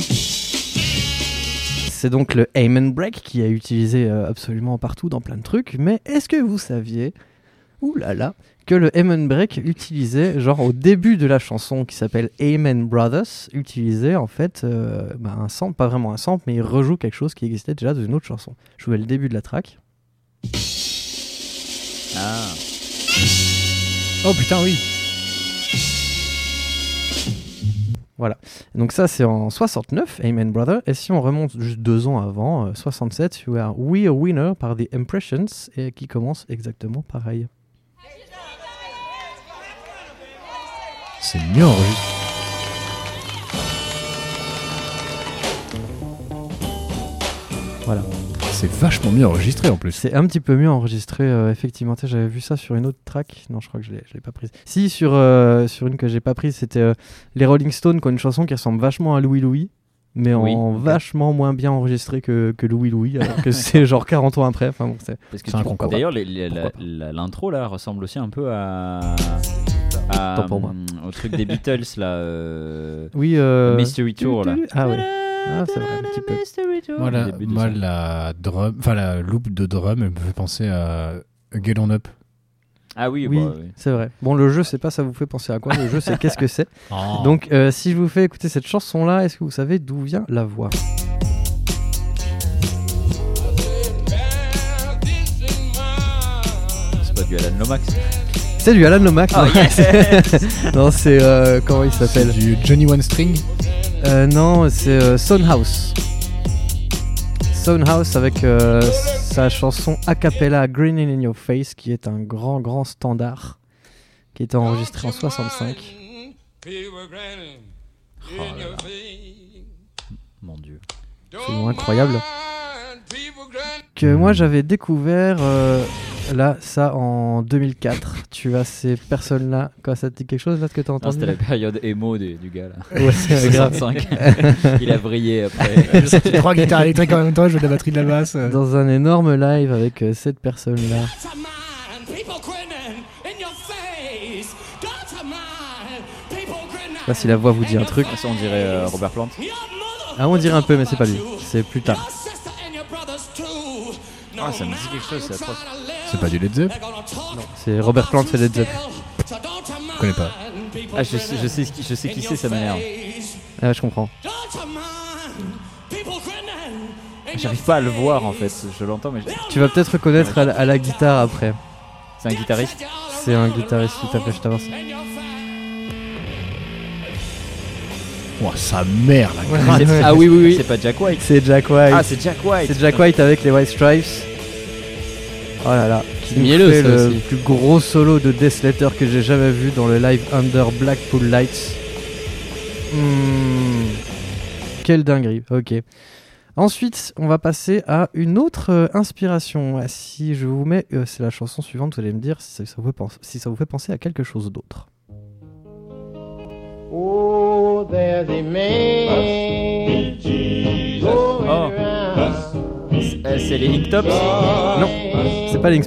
C'est donc le aim and break qui est utilisé euh, absolument partout dans plein de trucs, mais est-ce que vous saviez, ouh là là, que le aim and break utilisait, genre au début de la chanson qui s'appelle Amen Brothers, utilisait en fait euh, bah, un sample, pas vraiment un sample, mais il rejoue quelque chose qui existait déjà dans une autre chanson. Je vous mets le début de la track. Ah. Oh putain, oui. Donc ça c'est en 69, Amen Brother, et si on remonte juste deux ans avant, euh, 67, you are We a Winner par The Impressions, et qui commence exactement pareil. C'est mieux enregistré. Voilà. C'est vachement mieux enregistré en plus. C'est un petit peu mieux enregistré, euh, effectivement. Tu sais, J'avais vu ça sur une autre track. Non, je crois que je l'ai, je l'ai pas prise. Si, sur, euh, sur une que j'ai pas prise, c'était euh, les Rolling Stones qui ont une chanson qui ressemble vachement à Louis Louis, mais Oui, en vachement moins bien enregistrée que, que Louis Louis, alors que c'est genre 40 ans après. Enfin, bon, c'est... Parce que C'est un. D'ailleurs, l'intro là ressemble aussi un peu à. À, Tant pour moi. hum, au truc des Beatles là. euh, Oui, euh... Mystery Tour là. Ah ouais. Ah, c'est vrai, un petit peu. Moi, la, moi, la drum, enfin la loop de drum, elle me fait penser à Get On Up. Ah oui, Oui, bah, oui. c'est vrai. Bon, le jeu, c'est pas ça vous fait penser à quoi. Le jeu, c'est qu'est-ce que c'est. Donc, Donc, euh, si je vous fais écouter cette chanson-là, est-ce que vous savez d'où vient la voix? C'est pas du Alan Lomax. C'est du Alan Lomax. Oh, non, yes. non, c'est euh, comment il s'appelle du Johnny One String. Euh, Non, c'est euh, Soundhouse. Soundhouse avec euh, sa chanson a cappella Greening in Your Face, qui est un grand, grand standard, qui était enregistré en 65. Oh là là. Mon dieu. Absolument incroyable. Que moi j'avais découvert euh, là, ça en 2004. Tu as ces personnes-là. Quoi, ça te dit quelque chose là ce que t'as Non, entendu c'était la là période emo du, du gars là. Ouais, c'est grave. 65. Il a brillé après. Trois guitares électriques en même temps, je joue de la batterie de la basse. Dans un énorme live avec euh, cette personne-là. Je sais pas si la voix vous dit un truc. Ça, on dirait euh, Robert Plant. Ah, on dirait un peu, mais c'est pas lui. C'est plus tard. Ah, ça me dit quelque chose, c'est atroce. C'est pas du Led Zepp C'est Robert Plant et Led Zepp. Je connais pas. Ah, je sais, je sais, qui- je sais qui c'est, ça m'énerve. Ah, je comprends. J'arrive pas à le voir en fait. Je l'entends, mais je- Tu vas peut-être reconnaître à la, à la guitare après. c'est un guitariste. C'est un guitariste tout à fait, je t'avance. Oh, sa mère, la Ouais. Ah oui, oui, oui. C'est pas Jack White. C'est Jack White. Ah, c'est Jack White. C'est Jack White avec les White Stripes. Oh là là, qui mielleux, fait ça le aussi. plus gros solo de Death Letter que j'ai jamais vu dans le live Under Blackpool Lights. Hmm, Quelle dinguerie, ok. Ensuite, on va passer à une autre euh, inspiration. Ah, Si je vous mets, euh, c'est la chanson suivante, vous allez me dire si ça, ça vous, fait penser, si ça vous fait penser à quelque chose d'autre. Oh, there's a man going Oh. Euh, c'est les Ink Tops Non, c'est pas. Les Ink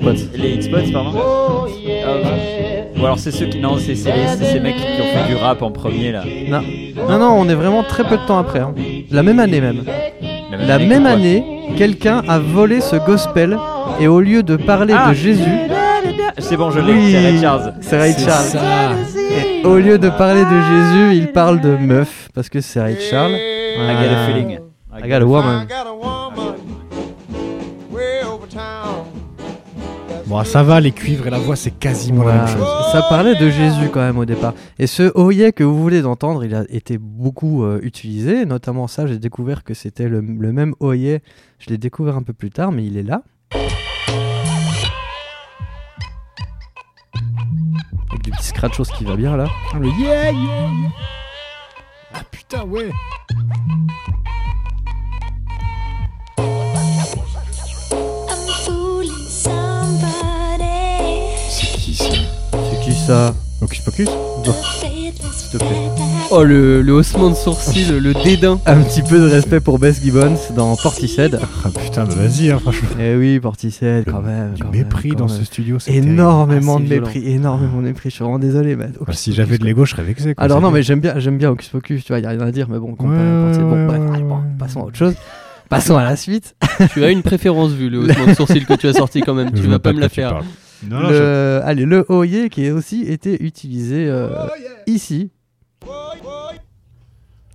Spots, pardon. Oh, yeah. Ou alors c'est ceux qui. Non, c'est c'est les- c'est ces mecs qui ont fait du rap en premier là. Non. non, non, on est vraiment très peu de temps après. hein. La même année même. La année même quoi année, quelqu'un a volé ce gospel et au lieu de parler Ah. de Jésus, C'est bon, je l'ai, Oui, c'est Ray Charles. c'est Ray C'est Charles. ça. Et au lieu de parler de Jésus, il parle de meuf parce que c'est Ray Charles. I get a feeling. I got a woman. I got a woman way over town. Bon, ça va, les cuivres et la voix, c'est quasiment la même chose. Ça parlait de Jésus quand même au départ. Et ce Oye que vous voulez d'entendre, il a été beaucoup euh, utilisé. Notamment ça, j'ai découvert que c'était le, le même Oye. Je l'ai découvert un peu plus tard, mais il est là. Avec du petit scratchos qui va bien là. Le yeah, yeah, yeah. Ah putain, ouais. C'est qui ça C'est qui ça Hocus Pocus S'il te plaît. Oh, le, le haussement de sourcil, le dédain. Un petit peu de respect pour Bess Gibbons dans Portishead. Ah putain, bah vas-y, hein, franchement. Eh oui, Portishead, quand même. Du quand mépris dans même. ce studio, terrible. Énormément Ah, de violent. mépris, énormément de mépris. Je suis vraiment désolé, mais. Bah, si j'avais de l'ego, je serais vexé. quoi, Alors non, mais j'aime bien, j'aime bien Hocus Pocus, tu vois, y a rien à dire, mais bon, comparé à Ouais, bon, ouais, bref, ouais, allez, bon, ouais. passons à autre chose. Passons à la suite. tu as une préférence vu le haussement de sourcil que tu as sorti quand même. Je Tu vas pas me la faire. parles. Non, non, le, allez, le Oye qui a aussi été utilisé euh, ici.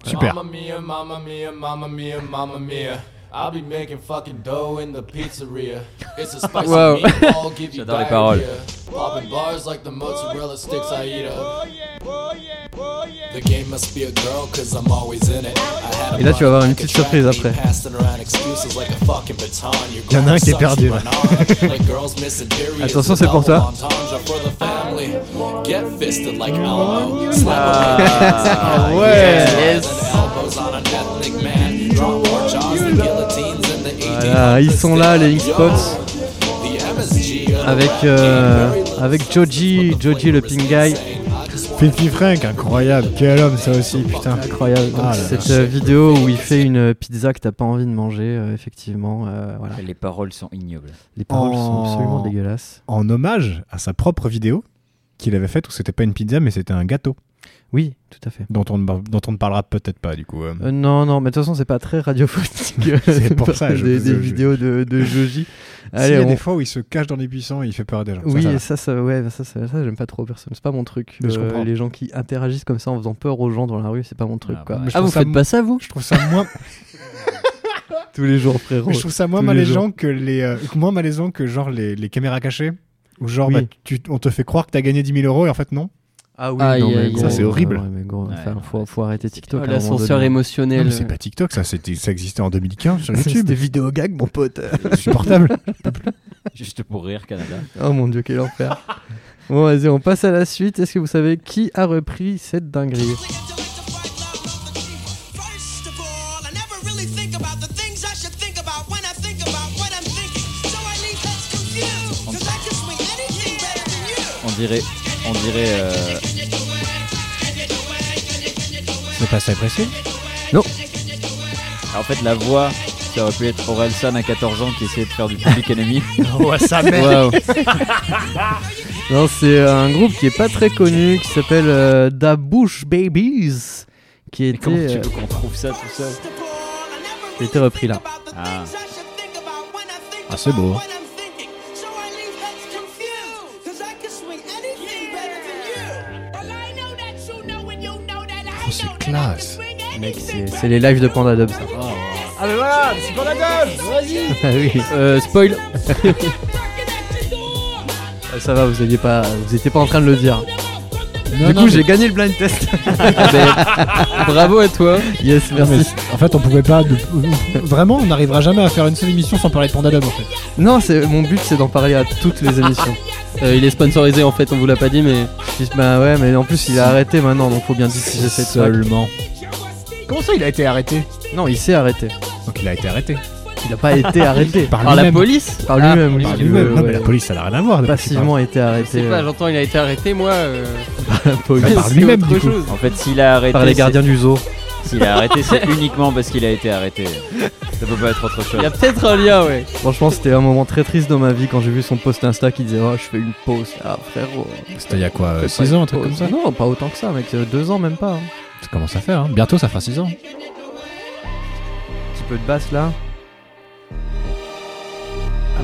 je- Super. Mamma mia, mamma mia, mamma mia, mamma mia. I'll be making fucking dough in the pizzeria. It's a spicy Wow. meatball, give you diarrhea. Popping bars like the mozzarella sticks I eat up. The game must be a girl, cause I'm always in it. I had a Et là, tu vas avoir une petite surprise après. meet, passing around excuses like a fucking baton. You're Y en a un qui est perdu, là. Attention, c'est pour double toi. entendre for the family. Get fisted like Elmo. Slap Ah, a ouais. Yes. Voilà, ils sont là, les X-Spots. Avec, euh, avec Joji, Joji le pink guy. Filthy Frank, incroyable. Quel homme, ça aussi, putain. Incroyable. Donc, Ah cette euh, vidéo où il fait une pizza que t'as pas envie de manger, euh, effectivement. euh, voilà. Les paroles sont ignobles. Les paroles sont absolument dégueulasses. En hommage à sa propre vidéo qu'il avait faite où c'était pas une pizza mais c'était un gâteau Oui, tout à fait. dont on ne, dont on ne parlera peut-être pas du coup. euh. Euh, non, non, mais de toute façon, c'est pas très radiophonique. C'est pour ça, je- des, des vidéos de, de Joji. S'il y a on- des fois où il se cache dans les buissons et il fait peur à des gens. Ça, Oui, ça et ça, ça, ouais, ça, ça, ça, j'aime pas trop personne. C'est pas mon truc. Mais je Euh, comprends. les gens qui interagissent comme ça en faisant peur aux gens dans la rue, c'est pas mon truc. Ah, quoi. bah, Ah, vous ça faites pas ça, vous Je trouve ça moins, Tous les jours, frérot. mais je trouve ça moins malaisant que les, euh, moins malaisant que genre les, les caméras cachées. Ou genre, Oui. bah, tu, on te fait croire que t'as gagné 10 000 euros et en fait non. Ah oui, Aïe, non, mais aïe, gros, Ça, c'est horrible. ouais, mais gros, Ouais, faut, faut arrêter TikTok. Oh, L'ascenseur émotionnel. mais c'est pas TikTok, ça, ça existait en 2015 sur YouTube. C'était vidéo gag, mon pote. insupportable. Juste pour rire, Canada. oh mon dieu, quel enfer. bon, vas-y, on passe à la suite. Est-ce que vous savez qui a repris cette dinguerie? On dirait. On dirait. euh, C'est pas ça précis En fait, la voix, ça aurait pu être Orelsan à 14 ans qui essayait de faire du public enemy. Ouais, ça Waouh. Non, c'est un groupe qui est pas très connu, qui s'appelle euh, Da Bush Babies, qui Et comment était, tu euh, veux qu'on trouve ça tout seul qui était repris là. Ah. Ah, c'est beau. C'est classe. Mec, c'est les lives de Panda Dub, ça. Ah, mais voilà, c'est la gueule Vas-y Ah oui. Euh, spoil. Ah, Ça va, vous étiez pas, vous étiez pas en train de le dire. Non, du non, coup, mais- j'ai gagné le blind test. Ben, bravo à toi. yes, mais merci. en fait, on pouvait pas. de- Vraiment, on n'arrivera jamais à faire une seule émission sans parler de Panda Dub en fait. Non, c'est mon but, c'est d'en parler à toutes les émissions. Euh, il est sponsorisé en fait, on vous l'a pas dit, mais bah ouais, mais en plus, il a arrêté maintenant, donc faut bien diffuser cette track. Seulement. Comment ça, il a été arrêté? Non, il s'est arrêté. Donc il a été arrêté. Il a pas été arrêté. Par par la police Par Ah, lui-même. Par lui-même. Non, mais ouais. la police, ça n'a rien à voir. Passivement été Je arrêté. sais pas, euh, j'entends il a été arrêté, moi. euh, par la police. Par lui-même, du coup. En fait, s'il a arrêté. Par les gardiens du zoo. S'il a arrêté, c'est uniquement parce qu'il a été arrêté. Ça peut pas être autre chose. Il y a peut-être un lien, ouais. Franchement, c'était un moment très triste dans ma vie quand j'ai vu son post Insta qui disait Oh, je fais une pause. Ah, frérot. C'était il y a quoi Fais 6 pas ans, un truc pause. comme ça Non, pas autant que ça, mec. euh, Deux ans, même pas. hein. Ça commence à faire, hein. Bientôt, ça fera 6 ans. Petit peu de basse là.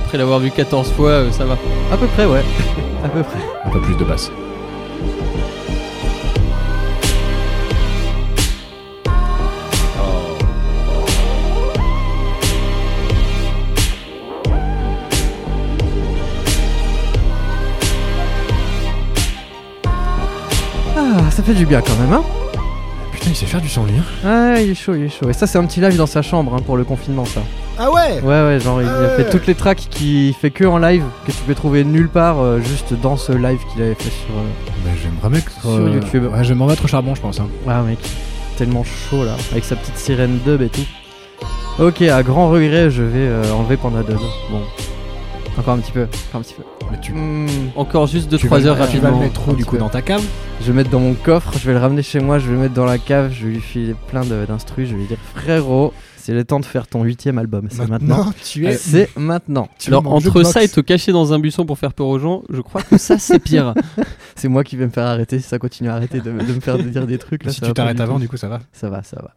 Après l'avoir vu 14 fois, euh, ça va. À peu près, ouais. à peu près. Un peu plus de basse. Ah, ça fait du bien quand même, hein. Putain, il sait faire du son, lui. hein. Ah, il est chaud, il est chaud. Et ça, c'est un petit live dans sa chambre hein, pour le confinement, ça. Ah ouais? Ouais, ouais, genre il a Ouais. fait toutes les tracks qu'il fait que en live, que tu peux trouver nulle part, euh, juste dans ce live qu'il avait fait sur. euh, Bah, j'aimerais Sur YouTube. Ouais, j'aimerais mettre au charbon, je pense. Hein. Ah, mec, tellement chaud là, avec sa petite sirène dub et tout. Ok, à grand regret, je vais euh, enlever Panda Dub. Bon, encore un petit peu, encore un petit peu. Mais tu, Hmm, Encore juste 2-3 tu vas, heures tu vas rapidement. le mettre où, du petit coup, peu. dans ta cave je vais le mettre dans mon coffre, je vais le ramener chez moi, je vais le mettre dans la cave, je vais lui filer plein d'instrus, je vais lui dire frérot, c'est le temps de faire ton huitième album, c'est maintenant. tu es. C'est maintenant. tu Alors entre ça et te cacher dans un buisson pour faire peur aux gens, je crois que ça c'est pire. C'est moi qui vais me faire arrêter si ça continue à arrêter de, de me faire dire des trucs. Là, si ça tu t'arrêtes avant, du coup, ça va. Ça va, ça va.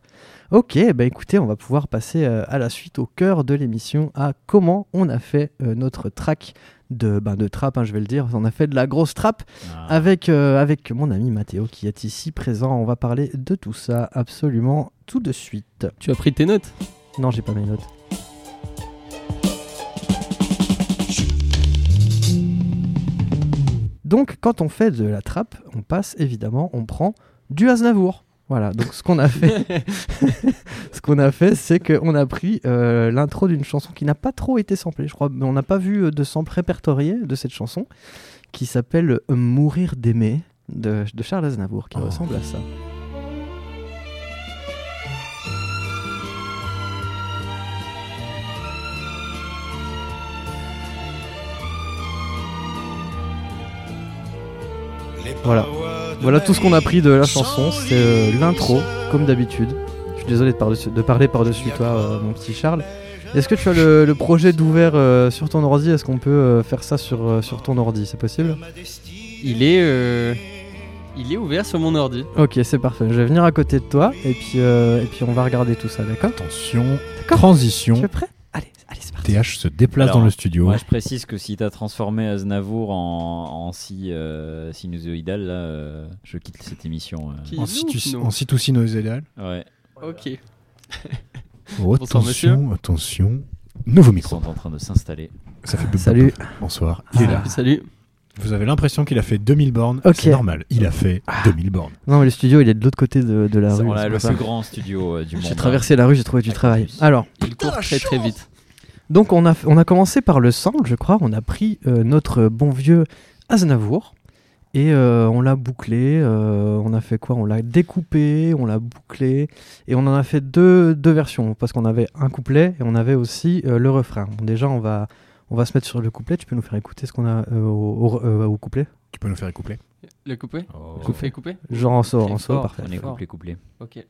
Ok, bah écoutez, on va pouvoir passer euh, à la suite, au cœur de l'émission, à comment on a fait euh, notre track de, ben, de trap, hein, je vais le dire. On a fait de la grosse trap Ah. avec, euh, avec mon ami Mathéo qui est ici présent. On va parler de tout ça absolument tout de suite. tu as pris tes notes? Non, j'ai pas mes notes. Donc, quand on fait de la trappe, on passe évidemment, on prend du Aznavour. Voilà, donc ce qu'on a fait, ce qu'on a fait, c'est qu'on a pris euh, l'intro d'une chanson qui n'a pas trop été samplée, je crois. Mais on n'a pas vu euh, de sample répertorié de cette chanson, qui s'appelle euh, Mourir d'aimer de, Charles Aznavour, qui oh. ressemble à ça. Voilà. Voilà tout ce qu'on a pris de la chanson. C'est euh, l'intro, comme d'habitude. Je suis désolé de, par de parler par-dessus toi, euh, mon petit Charles. Est-ce que tu as le, le projet d'ouvert euh, sur ton ordi? Est-ce qu'on peut euh, faire ça sur, sur ton ordi? C'est possible? Il est, euh, il est ouvert sur mon ordi. Ok, c'est parfait. Je vais venir à côté de toi et puis, euh, et puis on va regarder tout ça, d'accord? Attention, D'accord. transition. Tu es prêt Allez, allez, c'est parti. TH se déplace Alors, dans le studio. Moi, je précise que si t'as transformé Aznavour en, en si euh, sinusoïdal, là, euh, je quitte cette émission. euh. En, situ- en citocinoïdal. Ouais, Ok. Oh, Bonsoir, monsieur. attention, attention. Nouveau ils micro. sont en train de s'installer. Ça fait boum, Salut. Bonsoir. Il est là. Salut. Vous avez l'impression qu'il a fait 2000 bornes. Ok. C'est normal. Il a fait 2000 bornes. Non, mais le studio, il est de l'autre côté de, de la rue. On a c'est le plus grand studio euh, du monde. J'ai traversé la rue, j'ai trouvé du travail. Alors, Il court très très vite. Donc on a, on a commencé par le sample, je crois. On a pris euh, notre bon vieux Aznavour et euh, on l'a bouclé. euh, on a fait quoi? On l'a découpé, on l'a bouclé et on en a fait deux, deux versions parce qu'on avait un couplet et on avait aussi euh, le refrain. Bon, déjà, on va, on va se mettre sur le couplet. Tu peux nous faire écouter ce qu'on a euh, au, au- euh, au couplet? Tu peux nous faire écoupler Le coupé Oh. Coupé, coupé Genre en saut, Très en saut, fort. parfait. On est Fort. couplé, couplé. Ok.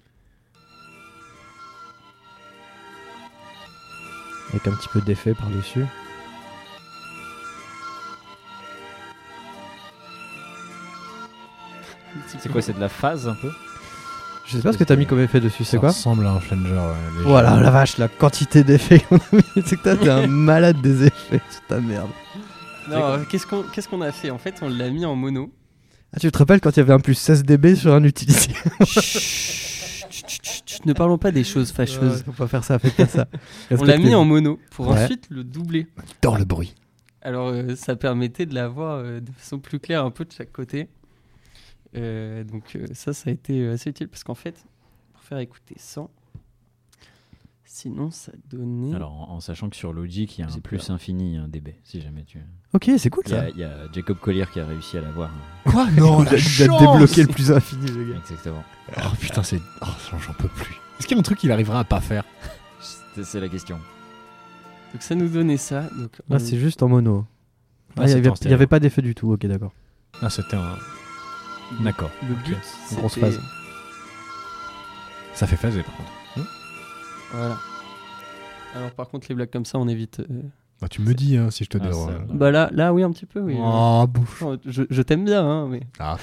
Avec un petit peu d'effet par-dessus. C'est quoi C'est de la phase un peu Je sais pas ce que t'as mis comme effet dessus, c'est Ça quoi ressemble à un euh, léger. Voilà, la vache, la quantité d'effets qu'on a mis. C'est que toi, t'es un malade des effets, c'est ta merde. Non, euh, qu'est-ce qu'on qu'est-ce qu'on a fait En fait, on l'a mis en mono. Ah, tu te rappelles quand il y avait un plus 16 dB sur un utilisé ne parlons pas des choses fâcheuses. Faut pas faire ça, faites pas ça. On l'a mis en mono pour Ouais. ensuite le doubler. Dans le bruit. Alors, euh, ça permettait de la voir euh, de façon plus claire un peu de chaque côté. Euh, donc, ça, ça a été assez utile parce qu'en fait, pour faire écouter sans, sinon ça donnait. Alors, en, en sachant que sur Logic, il y a un plus peur. infini, un dB, si jamais tu. Ok, c'est cool Il y, ça. a, il y a Jacob Collier qui a réussi à l'avoir. Quoi Non, il, a, il a débloqué le plus infini, le gars. Exactement. Oh putain, c'est. Oh, j'en peux plus. Est-ce qu'il y a un truc qu'il arrivera à pas faire C'est la question. Donc, ça nous donnait ça. Donc, Là, on- c'est juste en mono. Ah, Ah, il y c'était avait- avait pas d'effet du tout, ok, d'accord. Ah, c'était un. D'accord. le but, Grosse phase. Ça fait phaser par contre. Voilà. Alors, par contre, les blagues comme ça, on évite. euh. Bah, tu me dis hein, si je te Ah, ça, euh, Bah là, là, oui, un petit peu, oui. Oh, bouche. Non, Je, je t'aime bien, hein, mais. Ah.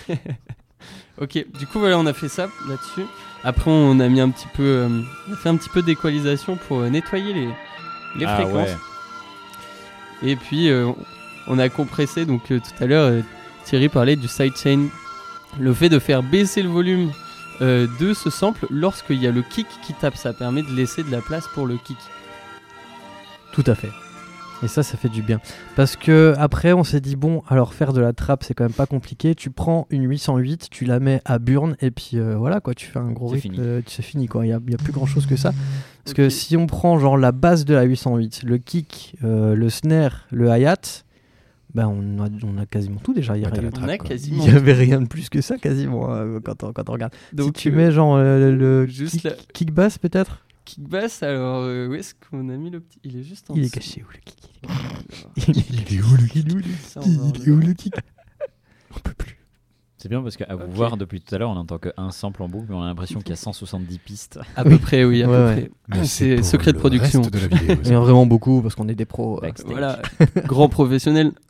ok, du coup, voilà, on a fait ça là-dessus. Après, on a mis un petit peu. euh, on a fait un petit peu d'équalisation pour euh, nettoyer les, les ah fréquences. ouais. Et puis, euh, on a compressé. Donc, euh, tout à l'heure, euh, Thierry parlait du sidechain. Le fait de faire baisser le volume euh, de ce sample lorsqu'il y a le kick qui tape, ça permet de laisser de la place pour le kick. Tout à fait. Et ça, ça fait du bien. Parce que après, on s'est dit, bon, alors faire de la trappe, c'est quand même pas compliqué. Tu prends une 808, tu la mets à burn, et puis euh, voilà, quoi, tu fais un gros C'est rythme. euh, c'est fini, quoi. Il y a, il y a plus grand chose que ça. Parce que si on prend genre la base de la 808, le kick, euh, le snare, le hi-hat, ben on a, on a quasiment tout déjà. Il y, a Ouais, t'as rien- la On a trappe, quoi. quasiment. il y avait rien de plus que ça, quasiment, euh, quand, on, quand on regarde. Donc, si tu euh, mets genre euh, le juste kick, la- kick bass, peut-être? Kick bass, alors euh, où est-ce qu'on a mis le petit? Il est juste en Il est caché où le kick? Il est où le kick? Il est où le kick? On peut plus. C'est bien parce qu'à vous voir depuis tout à l'heure, on n'entend qu'un sample en boucle, mais on a l'impression qu'il y a 170 pistes. À peu près, oui, à Ouais, peu ouais. près. Mais C'est secret de production. de la vidéo, Il y en a vraiment beaucoup parce qu'on est des pros. euh. Backstage. Voilà, grand professionnel.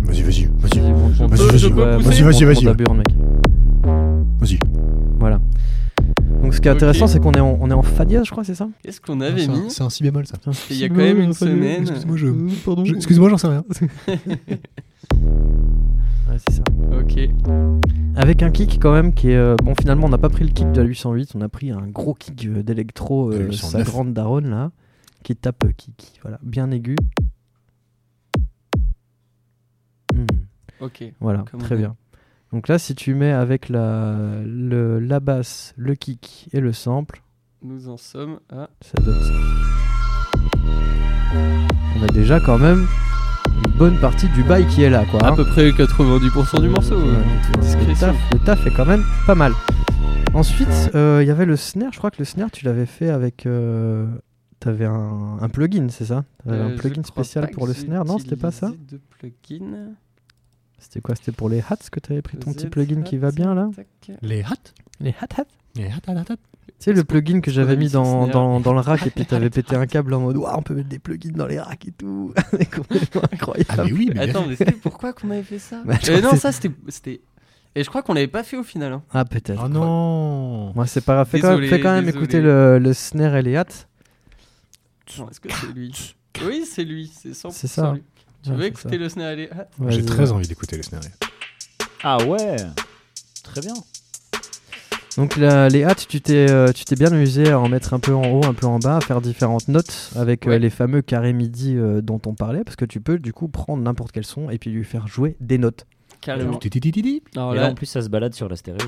Vas-y, vas-y, vas-y. Vas-y, vas-y, je Donc ce qui est intéressant, c'est qu'on est en, on est en fa dièse, je crois, c'est ça? Qu'est-ce qu'on avait C'est un- mis C'est un si bémol ça. Il y a quand même une semaine. Excuse-moi, je. Euh, Pardon. je- Excuse-moi, j'en sais rien. Ouais, c'est ça. Ok. Avec un kick quand même qui est. euh, bon, finalement, on n'a pas pris le kick de la 808, on a pris un gros kick euh, d'électro, euh, sa 809. grande daronne là, qui tape, euh, qui, qui- voilà, bien aigu. Hmm, Ok. voilà, Comme très bien. Donc là, si tu mets avec la, le, la basse, le kick et le sample, Nous en sommes à. ça donne ça. On a déjà quand même une bonne partie du bail qui est là, quoi. À hein. peu près 90% du morceau. Ouais, ouais. le, taf, le taf est quand même pas mal. Ensuite, euh, il y avait le snare. Je crois que le snare, tu l'avais fait avec. euh, T'avais un, un plugin, c'est ça? T'avais Euh, un plugin spécial pour le snare Non, c'était pas ça? de plugin. C'était quoi C'était pour les hats que t'avais pris ton petit plugin qui va bien là. Les hats Les hats hats Les hats, hats, hats, hats. Tu sais, le plugin que j'avais mis sur dans, Snare. dans, dans le rack et puis t'avais pété un câble en mode Ouah, on peut mettre des plugins dans les racks et tout. C'est complètement incroyable. Ah, mais oui, mais Attends, mais c'était pourquoi qu'on avait fait ça Bah, Euh, Non, ça c'était. Et je crois qu'on l'avait pas fait au final. hein. Ah, peut-être. Oh non Moi, c'est pas grave. Fais quand même, Désolé, fais quand même désolé. écouter le, le snare et les hats. Non, Est-ce que c'est lui Oui, c'est lui. C'est 100% C'est ça. lui. Tu Ouais, veux écouter ça. le hats J'ai très envie d'écouter les snares. Ah ouais Très bien. Donc la- les hats, tu t'es euh, tu t'es bien amusé à en mettre un peu en haut, un peu en bas, à faire différentes notes avec euh, les fameux carrés midi euh, dont on parlait, parce que tu peux du coup prendre n'importe quel son et puis lui faire jouer des notes. Carrément. Alors Et là, en plus, ça se balade sur la stéréo.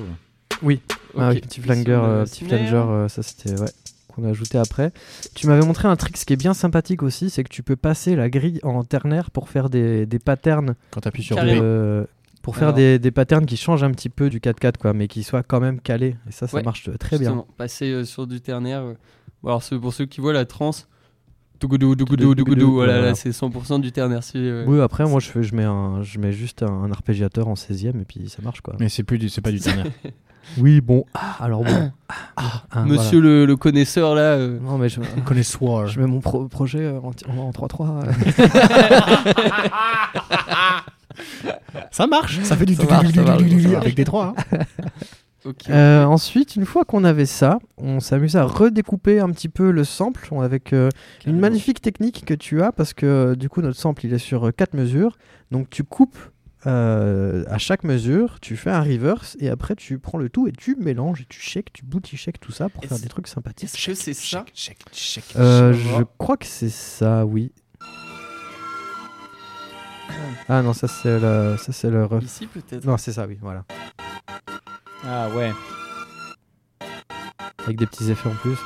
Oui, ah oui, petit flanger, le euh, petit flanger, euh, ça c'était ouais qu'on a ajouté après. Tu m'avais montré un trick, ce qui est bien sympathique aussi, c'est que tu peux passer la grille en ternaire pour faire des, des patterns, Quand t'appuies sur Carrément. B. euh, pour faire Alors. des, des patterns qui changent un petit peu du 4-4 quoi, mais qui soient quand même calés. Et ça, ça Ouais, marche très bien. Passer euh, sur du ternaire. euh. Bon, alors, pour ceux qui voient la trance. Dougoudou, dougoudou, dougoudou. Voilà, voilà. là, c'est 100% du ternaire. Si, euh, Oui, après, moi, je, fais, je, mets un, je mets juste un, un arpégiateur en 16ème et puis ça marche quoi. Mais c'est plus c'est pas du ternaire. Oui, bon. Ah, alors bon. Ah, ah, Monsieur le, le connaisseur, là. euh, voilà. Non, mais je, Connaissoir. je mets mon pro- projet euh, en, en- en 3-3. euh. Ça marche. Ça fait du Ça marche, ça marche, ça marche. avec des trois. hein. ok. Ensuite, une fois qu'on avait ça, on s'amusait à redécouper un petit peu le sample avec une magnifique technique que tu as parce que du coup, notre sample il est sur 4 mesures. Donc, tu coupes euh, à chaque mesure, tu fais un reverse et après, tu prends le tout et tu mélanges et tu shakes, tu booty shakes tout ça pour faire des trucs sympathiques. Est-ce que c'est ça Check, check, check. Euh, Je crois que c'est ça, oui. Ah non, ça c'est le, ça c'est le ref. Ici, peut-être. Non, c'est ça, oui, voilà. Ah ouais. Avec des petits effets en plus.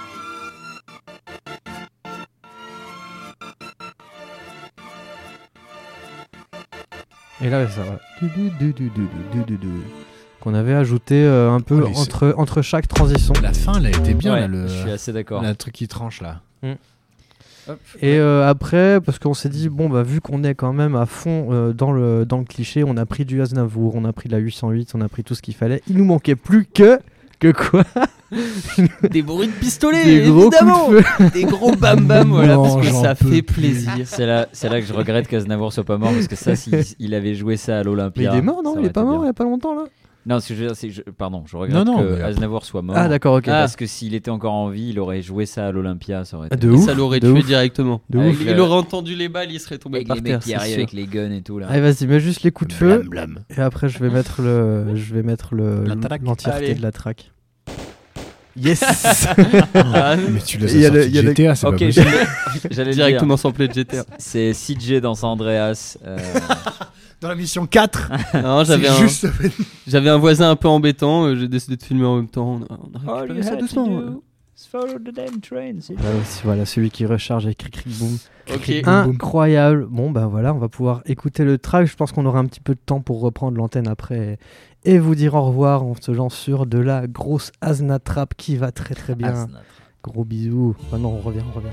Et là, ça, du. Qu'on avait ajouté euh, un peu Oh, entre, entre chaque transition. La fin, elle a été bien, Ouais, là, le, Je suis assez d'accord. le truc qui tranche, là. Hop. Et euh, après, parce qu'on s'est dit, bon, bah, vu qu'on est quand même à fond euh, dans, le, dans le cliché, on a pris du Aznavour, on a pris de la 808, on a pris tout ce qu'il fallait. Il nous manquait plus que. Que quoi? Des bruits de pistolet, Des gros évidemment. coups de feu Des gros bam bam, voilà, Non, parce que ça fait plaisir. C'est là, c'est là que je regrette qu'Aznavour soit pas mort parce que ça, s'il il avait joué ça à Mais l'Olympia. il est mort, non? Il est pas été mort il y a pas longtemps là? Non, ce que je veux dire, c'est que je- pardon, je regrette Non, non, que mais- Aznavour soit mort. Ah, d'accord, ok. Parce que s'il était encore en vie, il aurait joué ça à l'Olympia, ça aurait été. Ah, de Et ouf. ça l'aurait de tué ouf. directement. De ouf. il aurait entendu les balles, il serait tombé Avec par les terre. mecs qui arrivent avec les guns et tout là. Allez, vas-y, mets juste les coups de feu. Blam, blam. Et après, je vais mettre le, je vais mettre le La track. l'entièreté de la track. Yes. Ah, Mais tu les Il y a as le- sortis il y a de le- GTA, c'est Ok, pas j'allais j'allais le dire. directement samplé de GTA. C'est CJ dans San Andreas. euh, Dans la mission 4, Non, j'avais un, juste... j'avais un voisin un peu embêtant. euh, J'ai décidé de filmer en même temps. On a, on a récupéré ça doucement. Follow the damn train, c'est- Voilà, celui qui recharge avec cric cric. Ok. boum. Incroyable. Bon, ben voilà, on va pouvoir écouter le track. Je pense qu'on aura un petit peu de temps pour reprendre l'antenne après et vous dire au revoir en se lance sur de la grosse Asna Trap qui va très très bien. Gros bisous. Ah non, on revient, on revient.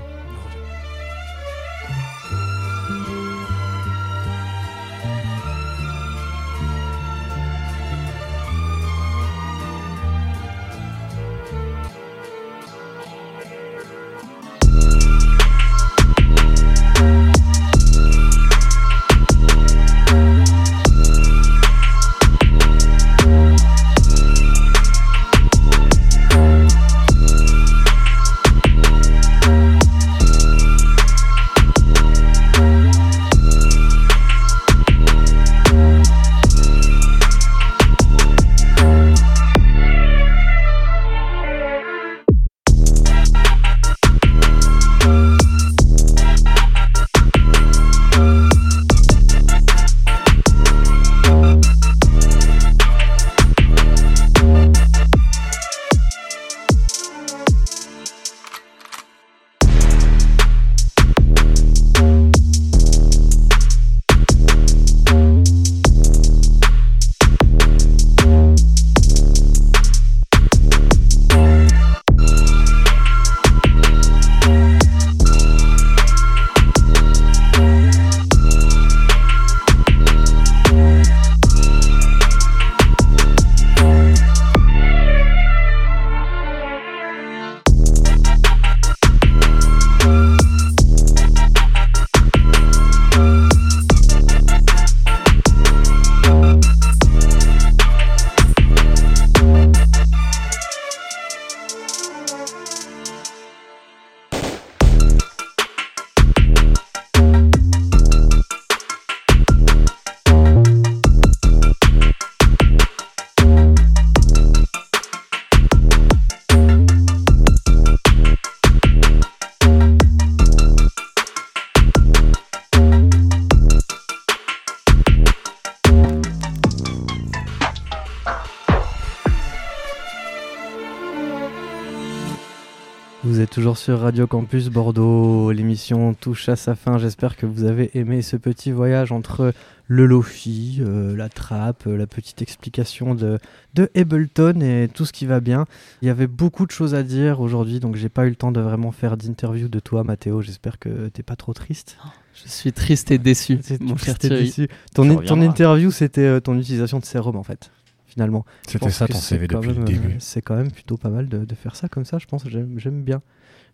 Êtes toujours sur Radio Campus Bordeaux, l'émission touche à sa fin, j'espère que vous avez aimé ce petit voyage entre le Lofi, euh, la trappe, euh, la petite explication de, de Ableton et tout ce qui va bien. Il y avait beaucoup de choses à dire aujourd'hui, donc j'ai pas eu le temps de vraiment faire d'interview de toi Mathéo, j'espère que t'es pas trop triste. Je suis triste et déçu, C'est mon triste cher Thierry. déçu. Ton, ton interview c'était euh, ton utilisation de sérum en fait, finalement. C'était ça que ton CV depuis le même, euh, début. C'est quand même plutôt pas mal de, de faire ça comme ça, je pense. J'aime bien.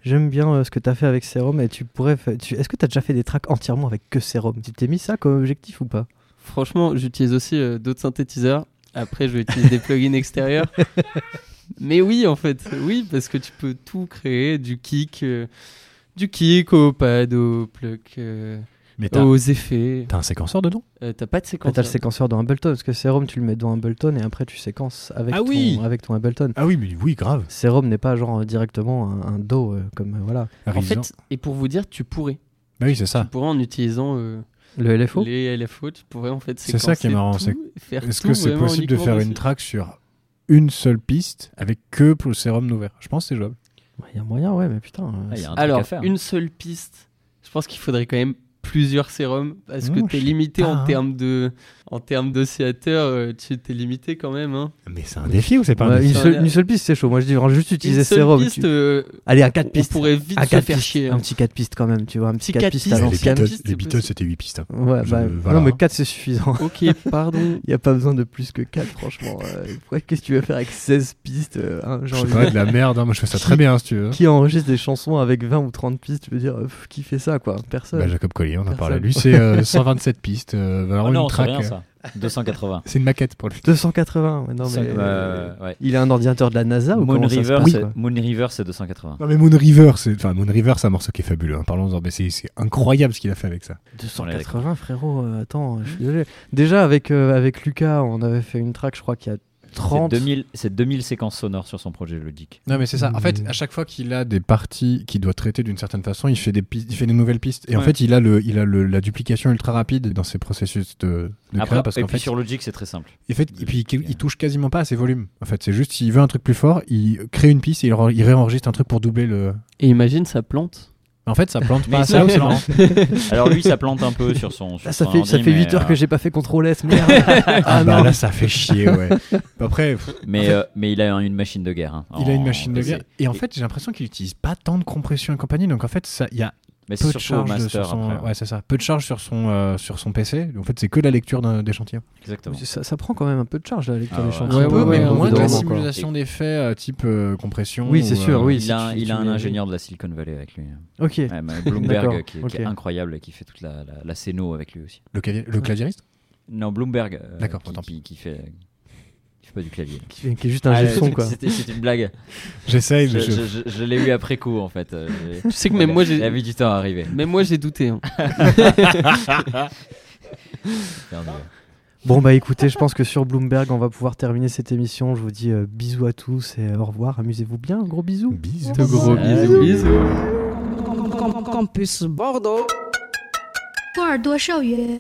J'aime bien euh, ce que tu as fait avec Serum et tu pourrais. fa- tu- Est-ce que tu as déjà fait des tracks entièrement avec que Serum? Tu t'es mis ça comme objectif ou pas? Franchement, j'utilise aussi euh, d'autres synthétiseurs. Après, je vais utiliser des plugins extérieurs. Mais oui, en fait, oui, parce que tu peux tout créer, du kick, euh, du kick au pad, au plug, euh, Mais t'as aux effets. t'as un séquenceur dedans Euh, T'as pas de Quand séquence. tu as le séquenceur dans Ableton, parce que Serum tu le mets dans Ableton et après tu séquences avec, Ah ton, oui avec ton Ableton. Ah oui, mais oui, grave. Serum n'est pas genre directement un, un Do euh, comme euh, voilà. En fait, et pour vous dire, tu pourrais. bah oui, c'est Tu ça. pourrais en utilisant euh, Le LFO les LFO, tu pourrais en fait C'est ça qui est marrant, Est-ce que c'est possible de faire une track sur une seule piste avec que pour le sérum ouvert? Je pense que c'est jouable. Il y a moyen, ouais, mais putain. Ah, il y a un truc Alors, à faire. une seule piste, je pense qu'il faudrait quand même plusieurs sérums parce que t'es je sais limité en hein. termes de en termes d'oscillateurs, euh, tu t'es limité quand même. Hein. Mais c'est un défi ou c'est pas ouais, un une, défi une seule piste c'est chaud. Moi je dis vraiment juste utiliser une seule Serum. piste, tu- euh, Allez, à 4 on pistes. pourrait vite à se 4 faire pistes. chier. Un petit 4 pistes quand même, tu vois. Un petit Petit 4 quatre pistes à Les alors, l'ancienne. Les Beatles, c'était 8 pistes. hein. Ouais, Je- bah, voilà. non, mais 4 c'est suffisant. Ok, pardon. Il n'y a pas besoin de plus que 4, franchement. Euh, pourquoi- Qu'est-ce que tu veux faire avec 16 pistes euh, hein, Je genre, sais pas, de la merde. hein. Moi, je fais ça très bien, si tu veux. Qui enregistre des chansons avec 20 ou 30 pistes Tu veux dire, euh, qui fait ça, quoi? Personne. Bah, Jacob Collier, on en parlait. Lui, c'est euh, 127 pistes. euh, vraiment Oh non, une track. Rien euh, ça. 280. C'est une maquette pour. 280, ouais, non Ça, mais. euh, ouais. Il a un ordinateur de la NASA ou Moon se River, quoi Moon River, c'est 280. Non mais Moon River, c'est enfin Moon River, c'est un morceau qui est fabuleux. hein. Parlons-en, mais c'est incroyable ce qu'il a fait avec ça. 280 frérot, euh, attends, je suis désolé. Déjà avec, euh, avec Lucas, on avait fait une track, je crois qu'il y a 30. C'est 2000, c'est 2000 séquences sonores sur son projet Logic. Non mais c'est ça. En fait, Mm. à chaque fois qu'il a des parties qu'il doit traiter d'une certaine façon, il fait des pistes, il fait des nouvelles pistes. Et en fait, il a le, il a le, la duplication ultra rapide dans ses processus de, de Après, créa parce et qu'en puis fait, sur Logic, c'est très simple. en fait, et puis il, il touche quasiment pas à ses volumes. En fait, c'est juste s'il veut un truc plus fort, il crée une piste et il, il réenregistre un truc pour doubler le. Et imagine ça plante. En fait, ça plante Mais pas. ça. Alors lui, ça plante un peu sur son. sur Ah, ça son fait, ça ordi, fait 8 mais, heures euh, que j'ai pas fait CTRL S, merde. Ah, bah non. là, ça fait chier, ouais. Après, pff, Mais, euh, mais il a une machine de guerre. hein, il a une machine de guerre. Et en fait, j'ai l'impression qu'il utilise pas tant de compression et compagnie. Donc en fait, ça, il y a Mais peu de charge master sur son, après. ouais, c'est ça. Peu de charge sur son euh, sur son PC. En fait, c'est que la lecture d'un- d'échantillons. Exactement. Ça, ça prend quand même un peu de charge la lecture Ah des ouais. Ouais, Un peu, ouais, mais ouais, moins de la simulation d'effets euh, type euh, compression. Oui, c'est ou, sûr, euh, oui. Il si a, tu- il tu a un ingénieur de la Silicon Valley avec lui. Ok. Ouais, Bloomberg qui, qui ok. est incroyable et qui fait toute la, la, la scéno avec lui aussi. Le, clavier- le claviériste? Non, Bloomberg. euh, D'accord, qui, tant pis. qui, qui qui fait pas du clavier. Qui, fait- qui est juste un Ah, gif son, quoi. C'était c'est une blague. J'essaye, Je, mais je- je- je- je l'ai eu après coup en fait. Euh, j'ai- Tu sais que même moi, j'ai- Il a mis du temps à arriver. Même moi j'ai douté. hein. Merde. Bon bah écoutez, je pense que sur Bloomberg, on va pouvoir terminer cette émission. Je vous dis euh, bisous à tous et au revoir. Amusez-vous bien. Gros bisous. Bisous. De gros Salut. bisous, bisous. Campus Bordeaux. 波尔多少元。